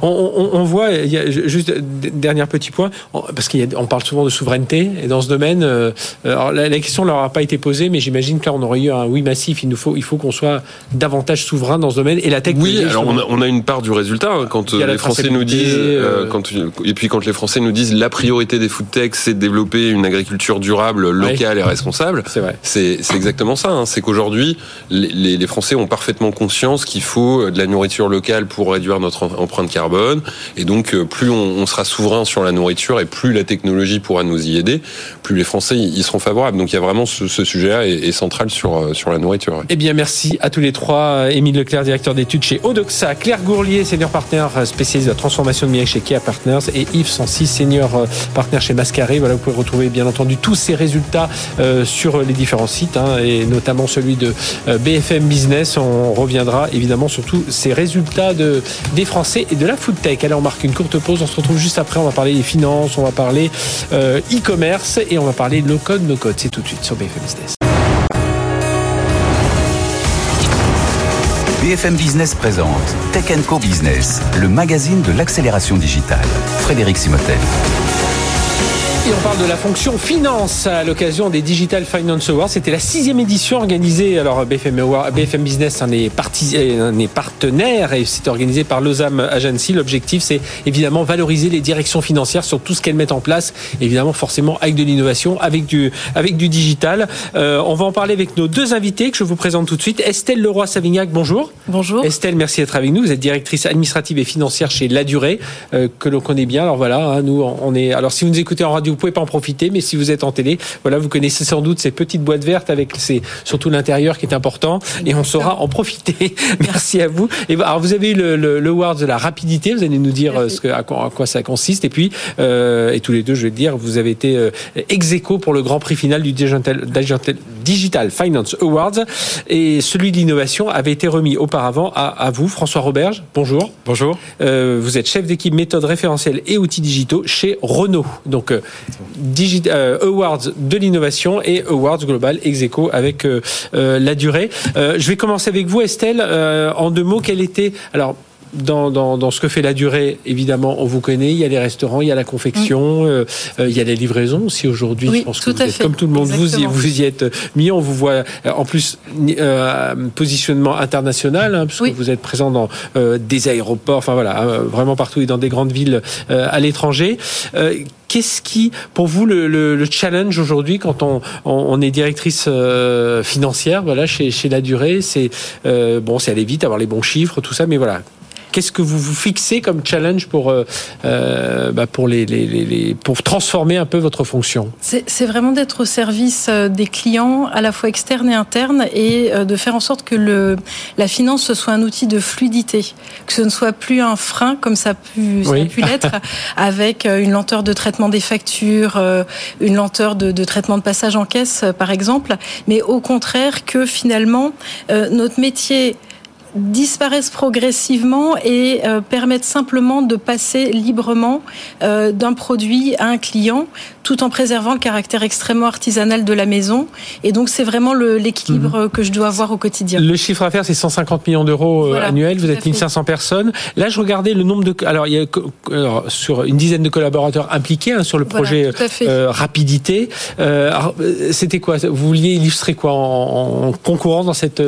On, on, on, voit, il y a juste dernier petit point, parce qu'on parle souvent de souveraineté, et dans ce domaine, euh, alors la, la, question ne leur a pas été posée, mais j'imagine que là on aurait eu un oui massif. Il nous faut, il faut qu'on soit davantage souverain dans ce domaine, et la tech. Oui, alors on a, on a, une part du résultat hein, quand les Français nous disent, euh, quand, et puis quand les Français nous disent la priorité des food tech, c'est de développer une agriculture durable, locale et responsable. C'est vrai. C'est exactement ça. Hein, c'est qu'aujourd'hui, les, les Français ont parfaitement conscience qu'il faut de la nourriture locale pour réduire notre empreinte carbone. Et donc, plus on, sera souverain sur la nourriture et plus la technologie pourra nous y aider, plus les Français y seront favorables. Donc, il y a vraiment ce, sujet-là est, central sur, sur la nourriture. Eh bien, merci à tous les trois. Émile Leclerc, directeur d'études chez Odoxa, Claire Gourlier, senior partner spécialisé de la transformation numérique chez Kia Partners et Yves Sancy, senior partner chez Mascaré. Voilà, vous pouvez retrouver bien entendu tous ces résultats euh, sur les différents sites hein, et notamment celui de BFM Business. On reviendra évidemment sur tous ces résultats de, des Français et de la food tech. Allez, on marque une courte pause. On se retrouve juste après. On va parler des finances, on va parler euh, e-commerce et on va parler low code, no code. C'est tout de suite sur BFM Business. BFM Business présente Tech Co Business, le magazine de l'accélération digitale. Frédéric Simotel. Et on parle de la fonction finance à l'occasion des Digital Finance Awards. C'était la sixième édition organisée. Alors BFM, Award, BFM Business en est, parti, en est partenaire et c'est organisé par l'OSAM Agency. L'objectif, c'est évidemment valoriser les directions financières sur tout ce qu'elles mettent en place. Évidemment, forcément, avec de l'innovation, avec du, avec du digital. Euh, on va en parler avec nos deux invités que je vous présente tout de suite. Estelle Leroy-Savignac, bonjour. Bonjour. Estelle, merci d'être avec nous. Vous êtes directrice administrative et financière chez La Durée, euh, que l'on connaît bien. Alors voilà, hein, nous, on est. Alors si vous nous écoutez en radio, pouvez pas en profiter, mais si vous êtes en télé, voilà, vous connaissez sans doute ces petites boîtes vertes avec ces, surtout l'intérieur qui est important, et on saura en profiter. Merci à vous. Et alors vous avez eu le, le, le award de la rapidité. Vous allez nous dire euh, ce que, à, quoi, à quoi ça consiste. Et puis, euh, et tous les deux, je vais dire, vous avez été euh, ex aequo pour le grand prix final du Digital, Digital Finance Awards, et celui de l'innovation avait été remis auparavant à, à vous, François Roberge. Bonjour. Bonjour. Euh, vous êtes chef d'équipe méthode référentielle et outils digitaux chez Renault. Donc euh, Digit euh, Awards de l'innovation et Awards Global Execo avec euh, la durée. je vais commencer avec vous, Estelle. en deux mots, quelle était alors dans, dans, dans, ce que fait la durée, évidemment, on vous connaît. Il y a les restaurants, il y a la confection, euh, euh, il y a les livraisons aussi aujourd'hui. Oui, je pense tout que à vous êtes, fait. comme tout le monde, vous y, vous y êtes mis. On vous voit euh, en plus euh, positionnement international, hein, puisque Oui. vous êtes présent dans euh, des aéroports, enfin voilà, euh, vraiment partout et dans des grandes villes euh, à l'étranger. Euh, Qu'est-ce qui, pour vous, le, le, le challenge aujourd'hui quand on, on, on est directrice euh, financière, voilà, chez, chez la durée, c'est euh, bon, c'est aller vite, avoir les bons chiffres, tout ça, mais voilà. Qu'est-ce que vous vous fixez comme challenge pour euh, euh, bah, pour les, les, les, les- pour transformer un peu votre fonction? C'est vraiment d'être au service euh, des clients, à la fois externes et internes, et de faire en sorte que le, la finance ce soit un outil de fluidité, que ce ne soit plus un frein comme ça a pu, Oui. pu l'être, avec une lenteur de traitement des factures, une lenteur de, de traitement de passage en caisse, par exemple, mais au contraire que finalement notre métier disparaissent progressivement et euh, permettent simplement de passer librement euh, d'un produit à un client tout en préservant le caractère extrêmement artisanal de la maison. Et donc c'est vraiment l'équilibre euh, que je dois avoir au quotidien. Le chiffre d'affaires, c'est 150 millions d'euros euh, Voilà, annuels. Vous à êtes fait. 1500 personnes. Là, je regardais le nombre de. Alors, il y a alors, sur une dizaine de collaborateurs impliqués hein, sur le Voilà, projet à fait. euh, rapidité. Euh, euh, C'était quoi? Vous vouliez illustrer quoi en, en concourant dans cette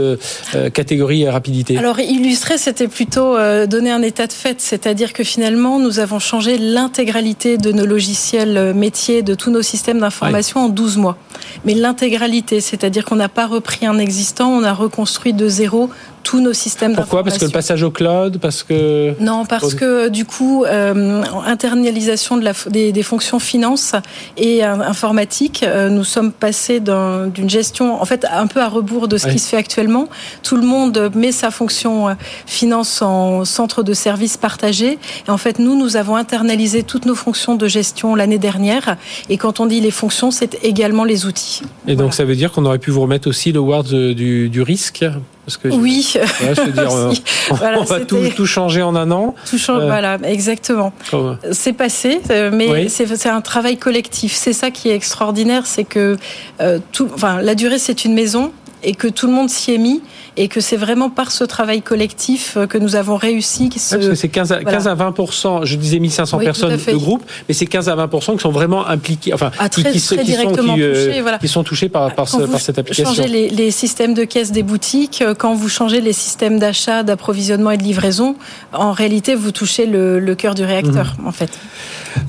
catégorie rapidité? Alors illustrer, c'était plutôt euh, donner un état de fait, c'est-à-dire que finalement, nous avons changé l'intégralité de nos logiciels euh, métiers, de tous nos systèmes d'information en 12 mois. Mais l'intégralité, c'est-à-dire qu'on n'a pas repris un existant, on a reconstruit de zéro tous nos systèmes Pourquoi? Parce que le passage au cloud, parce que Non, parce que du coup, euh, internalisation de la, des, des fonctions finance et euh, informatique, euh, nous sommes passés d'un- d'une gestion, en fait, un peu à rebours de ce qui se fait actuellement. Tout le monde met sa fonction euh, finance en centre de service partagé. Et en fait, nous, nous avons internalisé toutes nos fonctions de gestion l'année dernière. Et quand on dit les fonctions, c'est également les outils. et donc ça veut dire qu'on aurait pu vous remettre aussi le word du, du risque, parce que Oui, Ouais, je veux dire, euh, on va tout, changer en un an. tout change- Euh, voilà, exactement. Comme- C'est passé, euh, mais Oui. c'est c'est un travail collectif. C'est ça qui est extraordinaire, c'est que euh, tout, enfin, la durée c'est une maison et que tout le monde s'y est mis et que c'est vraiment par ce travail collectif euh, que nous avons réussi. parce que c'est 15 à, voilà. 15 à 20 je disais 1500 Oui, personnes de groupe, mais c'est 15 à 20 qui sont vraiment impliqués, enfin, Ah, qui, très- qui, se- très qui sont, qui, euh, touchés, voilà. qui sont touchés par, par, ce- Quand vous par cette application. changez les, les systèmes de caisse des boutiques, euh, quand vous changez les systèmes d'achat, d'approvisionnement et de livraison, en réalité, vous touchez le, le cœur du réacteur, Mhm. en fait.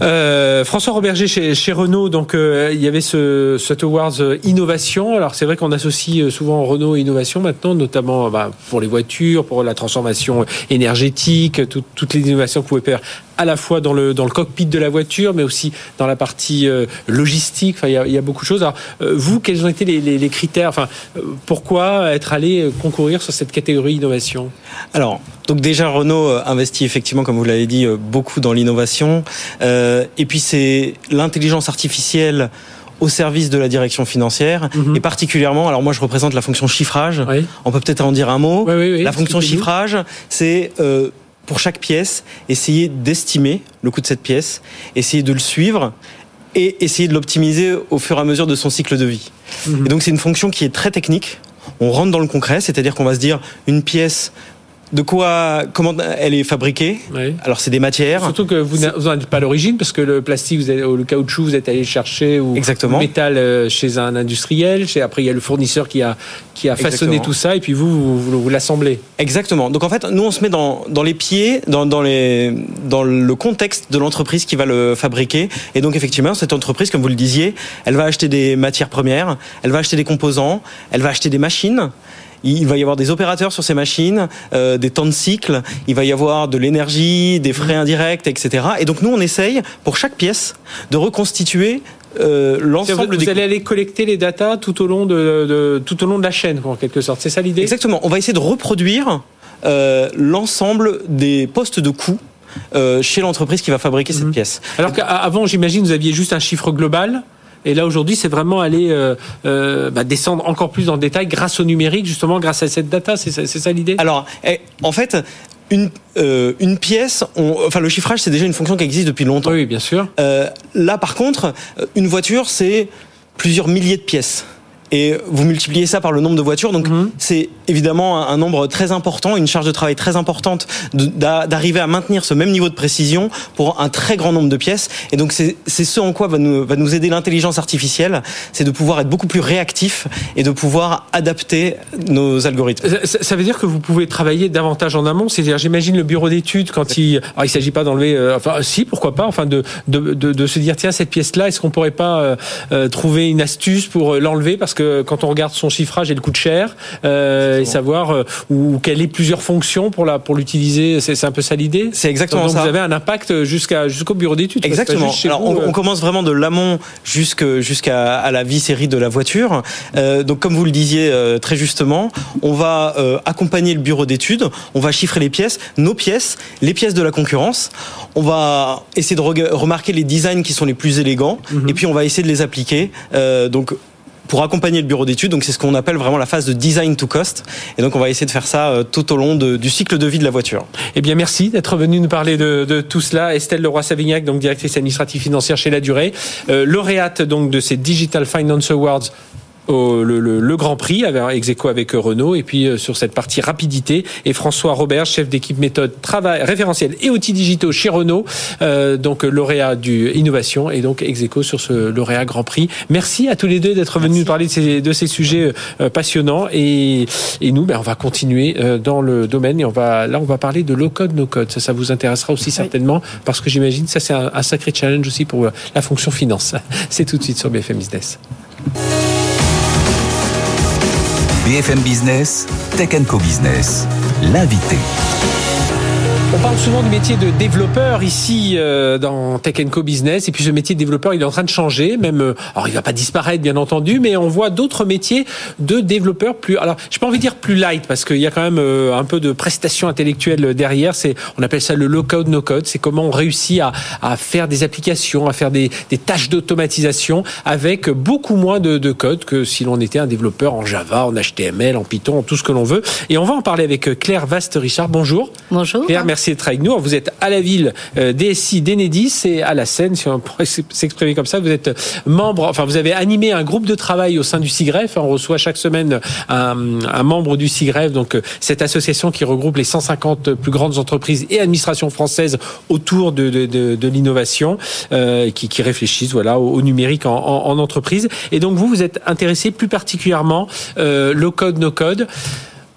Euh, François Roberger chez, chez Renault, donc euh, il y avait ce, cet awards innovation. Alors c'est vrai qu'on associe euh, souvent Renault innovation maintenant, notamment bah, pour les voitures, pour la transformation énergétique, tout- toutes les innovations que vous pouvez faire à la fois dans le cockpit de la voiture, mais aussi dans la partie euh, logistique. Enfin, il y a, beaucoup de choses. Alors euh, vous, quels ont été les, critères Enfin, euh, pourquoi être allé concourir sur cette catégorie innovation? Alors, donc déjà Renault investit effectivement, comme vous l'avez dit, beaucoup dans l'innovation. Et puis c'est l'intelligence artificielle au service de la direction financière Mhm. et particulièrement, alors moi je représente la fonction chiffrage. Oui. On peut peut-être en dire un mot. Oui, oui, oui. la fonction chiffrage, c'est euh, pour chaque pièce essayer d'estimer le coût de cette pièce, essayer de le suivre et essayer de l'optimiser au fur et à mesure de son cycle de vie. Mhm. Et donc c'est une fonction qui est très technique. On rentre dans le concret, c'est-à-dire qu'on va se dire une pièce de quoi, comment elle est fabriquée. Oui. Alors c'est des matières. Surtout que vous n'en êtes pas à l'origine, parce que le plastique, vous avez, ou le caoutchouc, vous êtes allé le chercher, ou Exactement. le métal euh, chez un industriel. Chez, après, il y a le fournisseur qui a, qui a façonné Exactement. tout ça, et puis vous, vous, vous, vous l'assemblez. Exactement. Donc en fait, nous on se met dans, dans les pieds, dans, dans, les, dans le contexte de l'entreprise qui va le fabriquer. Et donc effectivement, cette entreprise, comme vous le disiez, elle va acheter des matières premières, elle va acheter des composants, elle va acheter des machines. Il va y avoir des opérateurs sur ces machines, euh, des temps de cycle, il va y avoir de l'énergie, des frais indirects, etc. Et donc nous, on essaye, pour chaque pièce, de reconstituer euh, Vous, l'ensemble vous des allez aller collecter les datas tout au long de, de- tout au long de la chaîne, en quelque sorte. C'est ça l'idée? Exactement. On va essayer de reproduire euh, l'ensemble des postes de coûts euh, chez l'entreprise qui va fabriquer cette Mhm. pièce. Alors qu'avant, j'imagine, vous aviez juste un chiffre global. Et là, aujourd'hui, c'est vraiment aller euh, euh, bah, descendre encore plus dans le détail grâce au numérique, justement, grâce à cette data. C'est ça, ça l'idée? Alors, eh, en fait, une, euh, une pièce, on- enfin le chiffrage, c'est déjà une fonction qui existe depuis longtemps. Oui, oui, bien sûr. Euh, là, par contre, euh, une voiture, c'est plusieurs milliers de pièces. Et vous multipliez ça par le nombre de voitures. Donc Mhm. c'est évidemment un, nombre très important, une charge de travail très importante d'arriver à maintenir ce même niveau de précision pour un très grand nombre de pièces. Et donc c'est ce en quoi va nous, va nous aider l'intelligence artificielle, c'est de pouvoir être beaucoup plus réactif et de pouvoir adapter nos algorithmes. Ça, veut dire que vous pouvez travailler davantage en amont. C'est-à-dire, j'imagine le bureau d'études quand il, alors il s'agit pas d'enlever, euh, enfin, si, pourquoi pas, enfin, de de, de, de se dire tiens cette pièce-là, est-ce qu'on pourrait pas euh, euh, trouver une astuce pour l'enlever parce que quand on regarde son chiffrage, elle coûte cher euh, et savoir euh, ou quelle est plusieurs fonctions pour la pour l'utiliser. C'est un peu ça l'idée. C'est exactement Donc ça. vous avez un impact jusqu'à jusqu'au bureau d'études. Exactement. Alors, vous, on, euh. on commence vraiment de l'amont jusqu'à à la vie série de la voiture. Euh, donc, comme vous le disiez très justement, on va accompagner le bureau d'études, on va chiffrer les pièces, nos pièces, les pièces de la concurrence. On va essayer de remarquer les designs qui sont les plus élégants, Mhm. et puis on va essayer de les appliquer. Donc pour accompagner le bureau d'études, donc c'est ce qu'on appelle vraiment la phase de design to cost. Et donc on va essayer de faire ça euh, tout au long du cycle de vie de la voiture. Eh bien, merci d'être venu nous parler de, de tout cela. Estelle Leroy-Savignac, donc directrice administrative financière chez La Durée, euh, lauréate donc de ces Digital Finance Awards. Au- le, le- le Grand Prix avec ex aequo avec Renault. Et puis euh, sur cette partie rapidité et François Robert chef d'équipe méthode travail référentiel et outils digitaux chez Renault. Euh, donc euh, lauréat du innovation et donc ex aequo sur ce lauréat Grand Prix. Merci à tous les deux d'être venus nous parler de ces, de ces sujets euh, passionnants. Et, et nous ben, on va continuer euh, dans le domaine et on va là on va parler de low code no code ça ça vous intéressera aussi certainement parce que j'imagine ça c'est un, un sacré challenge aussi pour euh, la fonction finance. C'est tout de suite sur BFM Business BFM Business, Tech Co Business, l'invité. On parle souvent du métier de développeur ici euh, dans Tech Co Business. Et puis ce métier de développeur il est en train de changer même euh, alors il va pas disparaître bien entendu mais on voit d'autres métiers de développeurs plus alors j'ai pas envie de dire plus light parce qu'il y a quand même euh, un peu de prestation intellectuelle derrière. C'est on appelle ça le low code no code. C'est comment on réussit à, à faire des applications à faire des, des tâches d'automatisation avec beaucoup moins de, de code que si l'on était un développeur en Java en HTML en Python en tout ce que l'on veut. Et on va en parler avec Claire Vaste Richard bonjour. Bonjour. Claire, merci Vous êtes à la ville euh, DSI d'Enedis et à la Seine, si on pourrait s'exprimer comme ça. Vous êtes membre, enfin, vous avez animé un groupe de travail au sein du SIGREF. On reçoit chaque semaine un, un membre du SIGREF, donc euh, cette association qui regroupe les 150 plus grandes entreprises et administrations françaises autour de, de, de, de l'innovation, euh, qui, qui réfléchissent voilà au, au numérique en, en, en, entreprise. Et donc vous, vous êtes intéressé plus particulièrement euh, low code, no code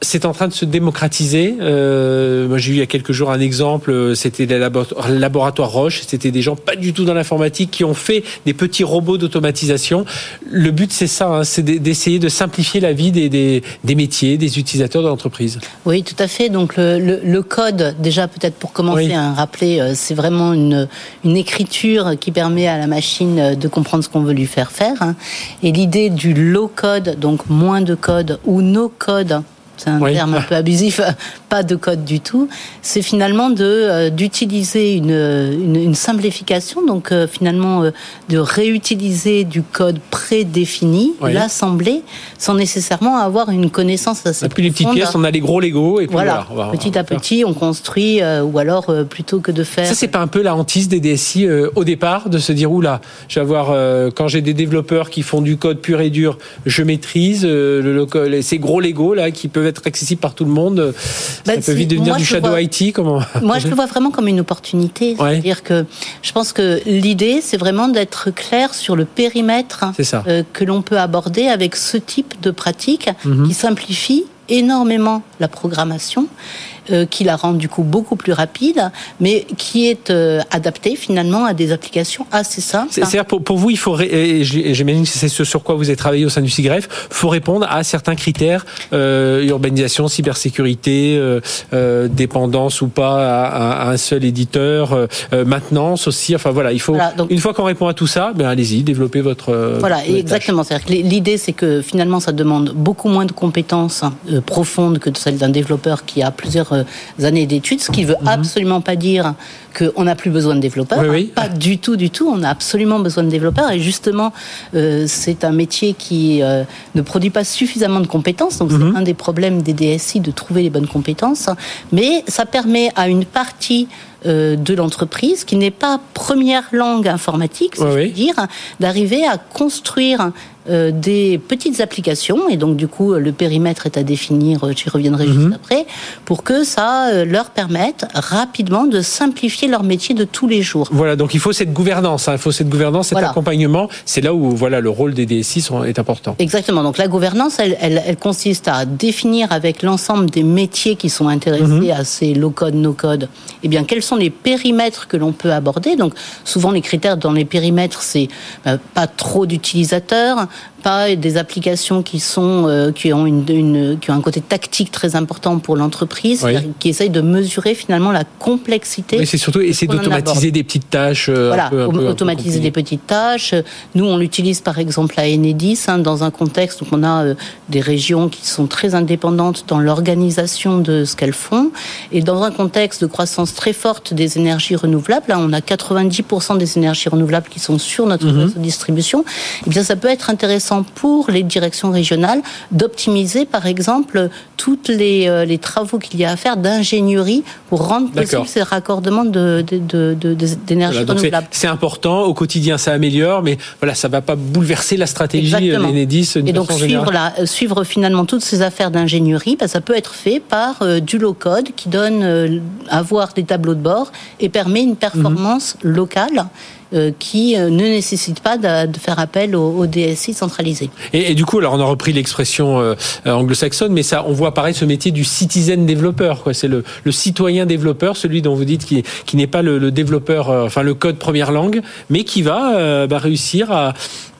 c'est en train de se démocratiser. Euh, moi, j'ai eu il y a quelques jours un exemple. C'était les laboratoires Roche. C'était des gens pas du tout dans l'informatique qui ont fait des petits robots d'automatisation. Le but, c'est ça, hein, c'est d'essayer de simplifier la vie des, des, des, métiers, des utilisateurs de l'entreprise. Oui, tout à fait. Donc le, le, le code, déjà peut-être pour commencer oui. à rappeler, c'est vraiment une, une écriture qui permet à la machine de comprendre ce qu'on veut lui faire faire. Hein. Et l'idée du low code, donc moins de code ou no code c'est un oui. terme un peu abusif, pas de code du tout. C'est finalement de euh, d'utiliser une, une, une, simplification, donc euh, finalement euh, de réutiliser du code prédéfini, oui. l'assembler, sans nécessairement avoir une connaissance assez Et puis les petites pièces, on a les gros Lego et puis voilà. on petit à petit, on construit, ou alors plutôt que de faire. Ça, c'est pas un peu la hantise des DSI au départ de se dire oula, je vais avoir quand j'ai des développeurs qui font du code pur et dur, je maîtrise le, le, ces gros Lego là qui peuvent être accessibles par tout le monde. Bah, ça peut vite devenir moi, du shadow vois, IT. Comment Moi, je le vois vraiment comme une opportunité. Ouais. C'est-à-dire que je pense que l'idée, c'est vraiment d'être clair sur le périmètre euh, que l'on peut aborder avec ce type de pratique Mhm. mm -hmm. qui simplifie énormément la programmation, euh, qui la rend du coup beaucoup plus rapide, mais qui est euh, adaptée finalement à des applications assez simples. C'est-à-dire pour, pour vous, il faut, et j'imagine que c'est ce sur quoi vous avez travaillé au sein du SIGREF, faut répondre à certains critères, euh, urbanisation, cybersécurité, euh, dépendance ou pas à, à un seul éditeur, euh, maintenance aussi. Enfin voilà, il faut voilà, donc, une fois qu'on répond à tout ça, ben allez-y, développez votre. Voilà, votre exactement. L'idée, c'est que finalement, ça demande beaucoup moins de compétences euh, profondes que celles d'un développeur qui a plusieurs euh, années d'études, ce qui ne veut Mhm. mm -hmm. absolument pas dire qu'on n'a plus besoin de développeurs. Oui, oui. Pas du tout, du tout. On a absolument besoin de développeurs. Et justement, euh, c'est un métier qui euh, ne produit pas suffisamment de compétences. Donc, Mhm. c'est mm -hmm. un des problèmes des DSI de trouver les bonnes compétences. Mais ça permet à une partie euh, de l'entreprise, qui n'est pas première langue informatique, c'est dire, d'arriver à construire euh, des petites applications et donc du coup le périmètre est à définir, euh, j'y reviendrai juste mhm. après, pour que ça euh, leur permette rapidement de simplifier leur métier de tous les jours. Voilà, donc il faut cette gouvernance, hein, il faut cette gouvernance, cet accompagnement. C'est là où voilà le rôle des DSI est important. Exactement. Donc la gouvernance, elle, elle, consiste à définir avec l'ensemble des métiers qui sont intéressés mhm. à ces low code, no code. Eh bien, quels sont les périmètres que l'on peut aborder. Donc souvent les critères dans les périmètres, c'est pas trop d'utilisateurs pas des applications qui sont euh, qui ont une, qui ont un côté tactique très important pour l'entreprise, qui essayent de mesurer finalement la complexité. Oui, c'est surtout essayer d'automatiser des petites tâches. Euh, voilà, automatiser des petites tâches. Nous, on l'utilise par exemple à Enedis hein, dans un contexte où on a euh, des régions qui sont très indépendantes dans l'organisation de ce qu'elles font, et dans un contexte de croissance très forte des énergies renouvelables, là, on a 90% des énergies renouvelables qui sont sur notre mhm. réseau de distribution. Et eh bien, ça peut être intéressant pour les directions régionales d'optimiser, par exemple, tous les, euh, les travaux qu'il y a à faire d'ingénierie pour rendre possible ces raccordements d'énergie de, de, renouvelable. C'est important, au quotidien ça améliore, mais voilà, ça ne va pas bouleverser la stratégie euh, l'Enedis. Et donc suivre, la, suivre finalement toutes ces affaires d'ingénierie, ben, ça peut être fait par euh, du low-code qui donne avoir des tableaux de bord et permet une performance mhm. locale euh, qui euh, ne nécessite pas de, faire appel au, DSI centralisé. Et, du coup, alors on a repris l'expression euh, anglo-saxonne, mais ça, on voit apparaître ce métier du citizen développeur. C'est le, citoyen développeur, celui dont vous dites qui, qui n'est pas le, développeur, enfin le code première langue, mais qui va bah, réussir à,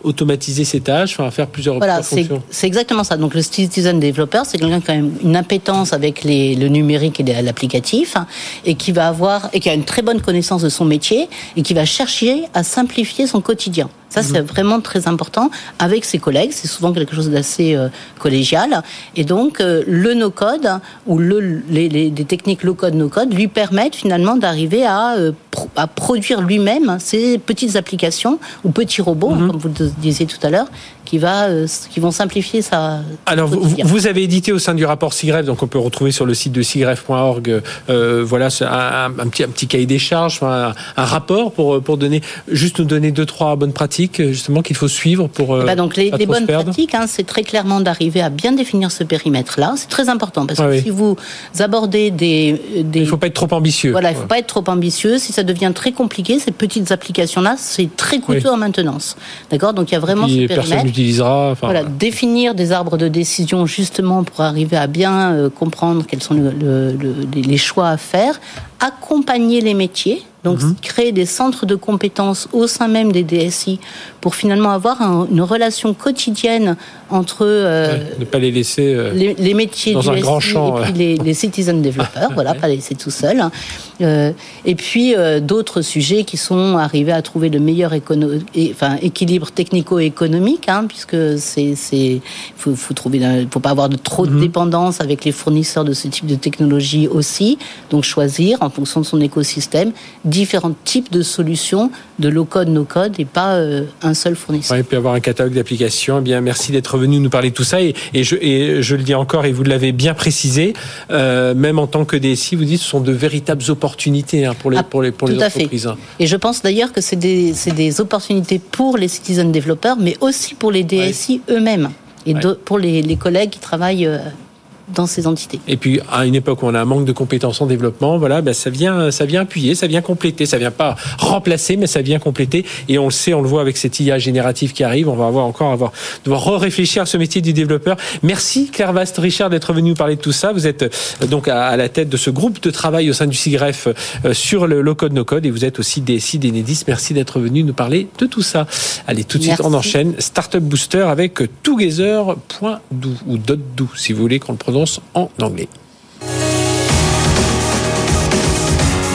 automatiser ses tâches, enfin, faire plusieurs, voilà, fonctions. C'est exactement ça. Donc le citizen developer, c'est quelqu'un qui a une appétence avec les, le numérique et l'applicatif, hein, et qui va avoir et qui a une très bonne connaissance de son métier et qui va chercher à simplifier son quotidien. Ça, c'est mhm. vraiment très important avec ses collègues. C'est souvent quelque chose d'assez euh, collégial. Et donc, euh, le no-code ou le, les, les, techniques low-code, no-code lui permettent finalement d'arriver à, euh, à produire lui-même ces petites applications ou petits robots, mhm. comme vous le disiez tout à l'heure, qui, va, qui vont simplifier sa. Alors, vous, vous, avez édité au sein du rapport SIGREF, donc on peut retrouver sur le site de sigref.org, voilà, un, un, petit, un petit cahier des charges, un, un rapport pour, pour donner, juste nous donner deux, trois bonnes pratiques justement qu'il faut suivre pour euh, bah donc les, bonnes pratiques, hein, c'est très clairement d'arriver à bien définir ce périmètre-là. C'est très important parce que si vous abordez des, des... il faut pas être trop ambitieux. Voilà, il faut pas être trop ambitieux. Si ça devient très compliqué, ces petites applications-là, c'est très coûteux en maintenance. D'accord, donc il y a vraiment ce périmètre. Voilà, définir des arbres de décision justement pour arriver à bien euh, comprendre quels sont les choix à faire, accompagner les métiers donc, mhm. créer des centres de compétences au sein même des DSI pour finalement avoir une relation quotidienne entre euh, ne pas les laisser euh, les, métiers dans un grand champ, et puis les, citizen développeurs, voilà, pas les laisser tout seuls. Hein. Euh, et puis d'autres sujets qui sont arrivés à trouver le meilleur enfin, équilibre technico-économique, hein, puisque c'est c'est faut, faut trouver, faut pas avoir de trop de mhm. dépendance avec les fournisseurs de ce type de technologie aussi. Donc choisir en fonction de son écosystème différents types de solutions de low code, no code et pas un seul fournisseur. Ouais, et puis avoir un catalogue d'applications. Eh bien, merci d'être venu nous parler de tout ça. Et, je, et je le dis encore, et vous l'avez bien précisé, euh, même en tant que DSI, vous dites ce sont de véritables opportunités hein, pour les, ah, pour les, pour les entreprises. Hein. Et je pense d'ailleurs que c'est des, des opportunités pour les citizen développeurs, mais aussi pour les DSI eux-mêmes et pour les, les, collègues qui travaillent euh, dans ces entités. Et puis à une époque où on a un manque de compétences en développement, voilà, ben, ça vient, ça vient appuyer, ça vient compléter, ça vient pas remplacer, mais ça vient compléter. Et on le sait, on le voit avec cette IA générative qui arrive, on va avoir encore avoir devoir réfléchir à ce métier du développeur. Merci Claire Vast Richard d'être venu nous parler de tout ça. Vous êtes euh, donc à la tête de ce groupe de travail au sein du SIGREF euh, sur le low code no code et vous êtes aussi DSI d'Enedis. Merci d'être venu nous parler de tout ça. Allez, tout de suite on enchaîne Startup Booster avec together.do ou .do si vous voulez qu'on le prononce en anglais.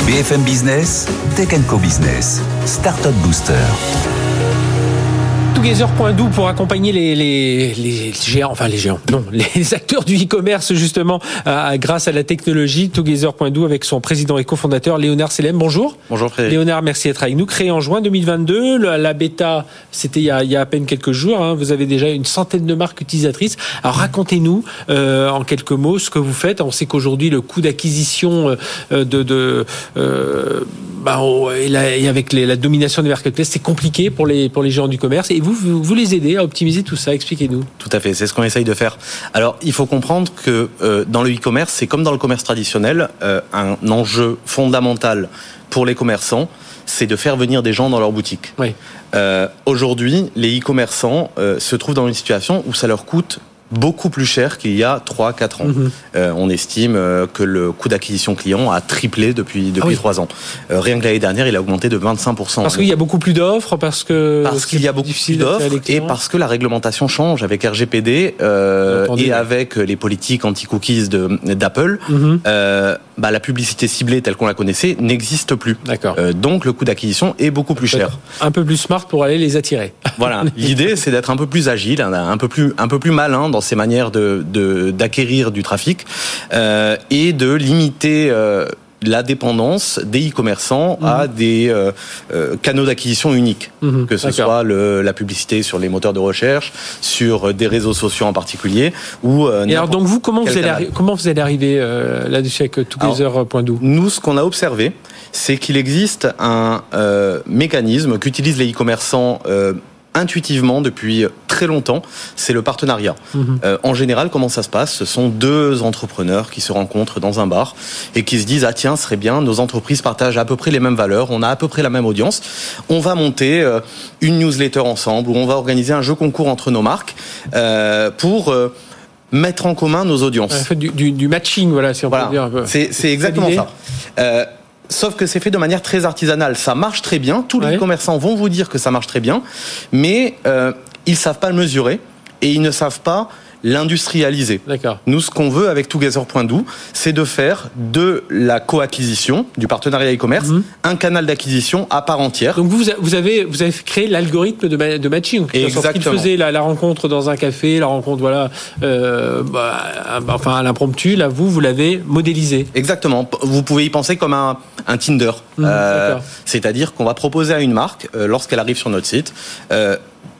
BFM Business, Tech Co Business, Startup Booster. Together.do pour accompagner les, les, les, géants, enfin les géants, non, les acteurs du e-commerce justement grâce à la technologie. Together.do avec son président et cofondateur Léonard Selem. Bonjour. Bonjour Frédéric. Léonard, merci d'être avec nous. Créé en juin 2022, la, bêta, c'était il, il, y a à peine quelques jours. Hein. Vous avez déjà une centaine de marques utilisatrices. Alors racontez-nous euh, en quelques mots ce que vous faites. On sait qu'aujourd'hui le coût d'acquisition euh, de, de euh, bah, et, avec les, la domination des marketplaces, c'est compliqué pour les pour les gens du commerce. Et vous, vous, les aidez à optimiser tout ça. Expliquez-nous. Tout à fait. C'est ce qu'on essaye de faire. Alors, il faut comprendre que euh, dans le e-commerce, c'est comme dans le commerce traditionnel, euh, un enjeu fondamental pour les commerçants, c'est de faire venir des gens dans leur boutique. Oui. Euh, Aujourd'hui, les e-commerçants se trouvent dans une situation où ça leur coûte beaucoup plus cher qu'il y a 3-4 ans. Mhm. Euh, on estime euh, que le coût d'acquisition client a triplé depuis depuis ah 3 ans. Euh, rien que l'année dernière, il a augmenté de 25%. Parce qu'il y a beaucoup plus d'offres, parce que parce qu'il y a beaucoup plus d'offres et parce que la réglementation change avec RGPD euh, et avec les politiques anti-cookies d'Apple. Mhm. Euh, bah, la publicité ciblée telle qu'on la connaissait n'existe plus. D'accord. donc le coût d'acquisition est beaucoup plus cher. Un peu plus smart pour aller les attirer. Voilà. L'idée, c'est d'être un peu plus agile, un peu plus un peu plus malin dans ses manières de d'acquérir du trafic euh, et de limiter euh, la dépendance des e-commerçants à mhm. des euh, euh, canaux d'acquisition uniques, mhm. que ce soit le, la publicité sur les moteurs de recherche, sur des réseaux sociaux en particulier, ou. Euh, Et alors donc vous comment vous allez comment vous allez arriver là-dessus avec Together.do Nous, ce qu'on a observé, c'est qu'il existe un mécanisme qu'utilisent les e-commerçants intuitivement depuis très longtemps, c'est le partenariat. Mhm. Euh, en général, comment ça se passe? Ce sont deux entrepreneurs qui se rencontrent dans un bar et qui se disent ah tiens, ce serait bien, nos entreprises partagent à peu près les mêmes valeurs, on a à peu près la même audience, on va monter euh, une newsletter ensemble ou on va organiser un jeu concours entre nos marques euh, pour mettre en commun nos audiences. du, du, matching, voilà, si on peut dire. C'est exactement ça. Sauf que c'est fait de manière très artisanale. Ça marche très bien. Tous les commerçants vont vous dire que ça marche très bien, mais euh, ils savent pas le mesurer et ils ne savent pas l'industrialiser. Nous, ce qu'on veut avec Together.do, c'est de faire de la co-acquisition, du partenariat e-commerce, mhm. un canal d'acquisition à part entière. Donc vous, vous avez, vous avez créé l'algorithme de, de matching. Exactement. Il faisait la, la, rencontre dans un café, la rencontre, voilà, euh, bah, enfin à l'impromptu. Là, vous, vous l'avez modélisé. Exactement. Vous pouvez y penser comme un, un Tinder. Mhm, euh, C'est-à-dire qu'on va proposer à une marque, euh, lorsqu'elle arrive sur notre site,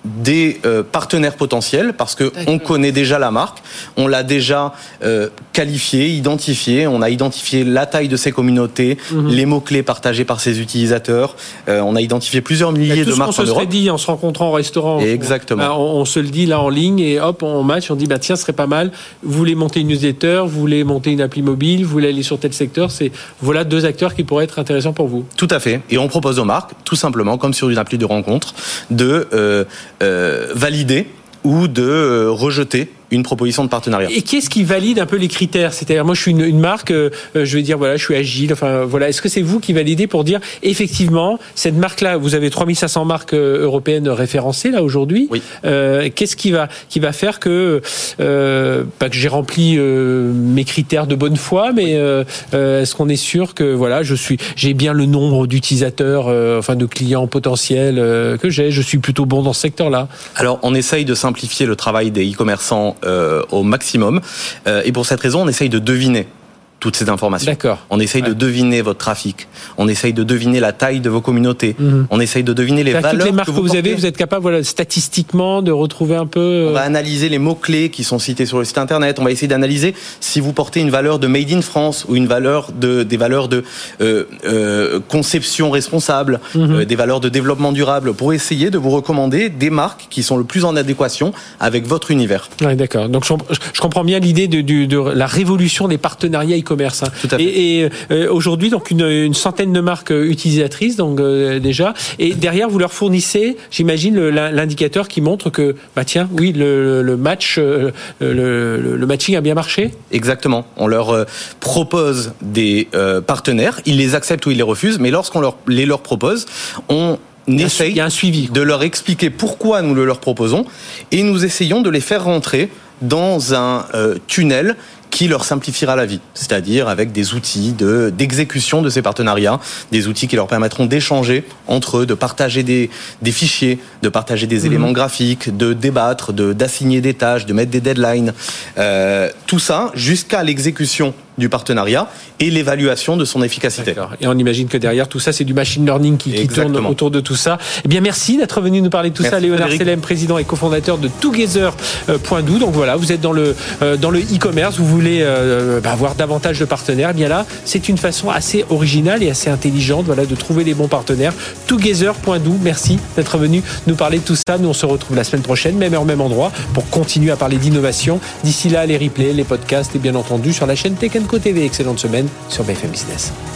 des euh, partenaires potentiels parce que on connaît déjà la marque, on l'a déjà euh, qualifiée, identifiée, on a identifié la taille de ses communautés, mhm. les mots clés partagés par ses utilisateurs, euh, on a identifié plusieurs milliers de marques en Europe. On se serait dit en se rencontrant au restaurant. Exactement. On, se le dit là en ligne et hop on match, on dit bah tiens ce serait pas mal. Vous voulez monter une newsletter, vous voulez monter une appli mobile, vous voulez aller sur tel secteur, c'est voilà deux acteurs qui pourraient être intéressants pour vous. Tout à fait. Et on propose aux marques, tout simplement comme sur une appli de rencontre, de euh, valider ou de euh, rejeter une proposition de partenariat. Et qu'est-ce qui valide un peu les critères? C'est-à-dire, moi, je suis une, une marque, euh, je vais dire, voilà, je suis agile. Enfin, voilà. Est-ce que c'est vous qui validez pour dire, effectivement, cette marque-là, vous avez 3500 marques euh, européennes référencées là aujourd'hui. Oui. Euh, qu'est-ce qui va qui va faire que euh, pas que j'ai rempli euh, mes critères de bonne foi, mais est-ce qu'on est sûr que voilà, je suis, j'ai bien le nombre d'utilisateurs, enfin de clients potentiels que j'ai. Je suis plutôt bon dans ce secteur-là? Alors, on essaye de simplifier le travail des e-commerçants euh, au maximum. Euh, et pour cette raison, on essaye de deviner toutes ces informations. D'accord. On essaye de deviner votre trafic. On essaye de deviner la taille de vos communautés. Mhm. On essaye de deviner les valeurs toutes les marques que vous, avez. Vous êtes capable, voilà, statistiquement, de retrouver un peu. Euh, on va analyser les mots clés qui sont cités sur le site internet. On va essayer d'analyser si vous portez une valeur de made in France ou une valeur de des valeurs de euh, euh, conception responsable, mhm. euh, des valeurs de développement durable, pour essayer de vous recommander des marques qui sont le plus en adéquation avec votre univers. Ouais, d'accord. Donc je, je, comprends bien l'idée de, de, de la révolution des partenariats À fait. Et, et euh, aujourd'hui, donc une, une, centaine de marques euh, utilisatrices, donc euh, déjà. Et derrière, vous leur fournissez, j'imagine, l'indicateur qui montre que, bah tiens, oui, le, le match, le, le, matching a bien marché. Exactement. On leur propose des partenaires, ils les acceptent ou ils les refusent, mais lorsqu'on leur, les leur propose, on essaye il y a un suivi. de leur expliquer pourquoi nous le leur proposons et nous essayons de les faire rentrer dans un tunnel qui leur simplifiera la vie, c'est-à-dire avec des outils de d'exécution de ces partenariats, des outils qui leur permettront d'échanger entre eux, de partager des, des fichiers, de partager des éléments graphiques, de débattre, de d'assigner des tâches, de mettre des deadlines, euh, tout ça jusqu'à l'exécution du partenariat et l'évaluation de son efficacité. Et on imagine que derrière tout ça, c'est du machine learning qui, qui tourne autour de tout ça. Eh bien, merci d'être venu nous parler de tout Merci, ça, Léonard. Selem, président et cofondateur de Together.do. Donc voilà, vous êtes dans le euh, dans le e-commerce, vous voulez euh, bah, avoir davantage de partenaires. Eh bien là, c'est une façon assez originale et assez intelligente, voilà, de trouver les bons partenaires. Together.do. Merci d'être venu nous parler de tout ça. Nous, on se retrouve la semaine prochaine, même heure, même endroit, pour continuer à parler d'innovation. D'ici là, les replays, les podcasts et bien entendu sur la chaîne Tech Co TV. Excellente semaine sur BFM Business.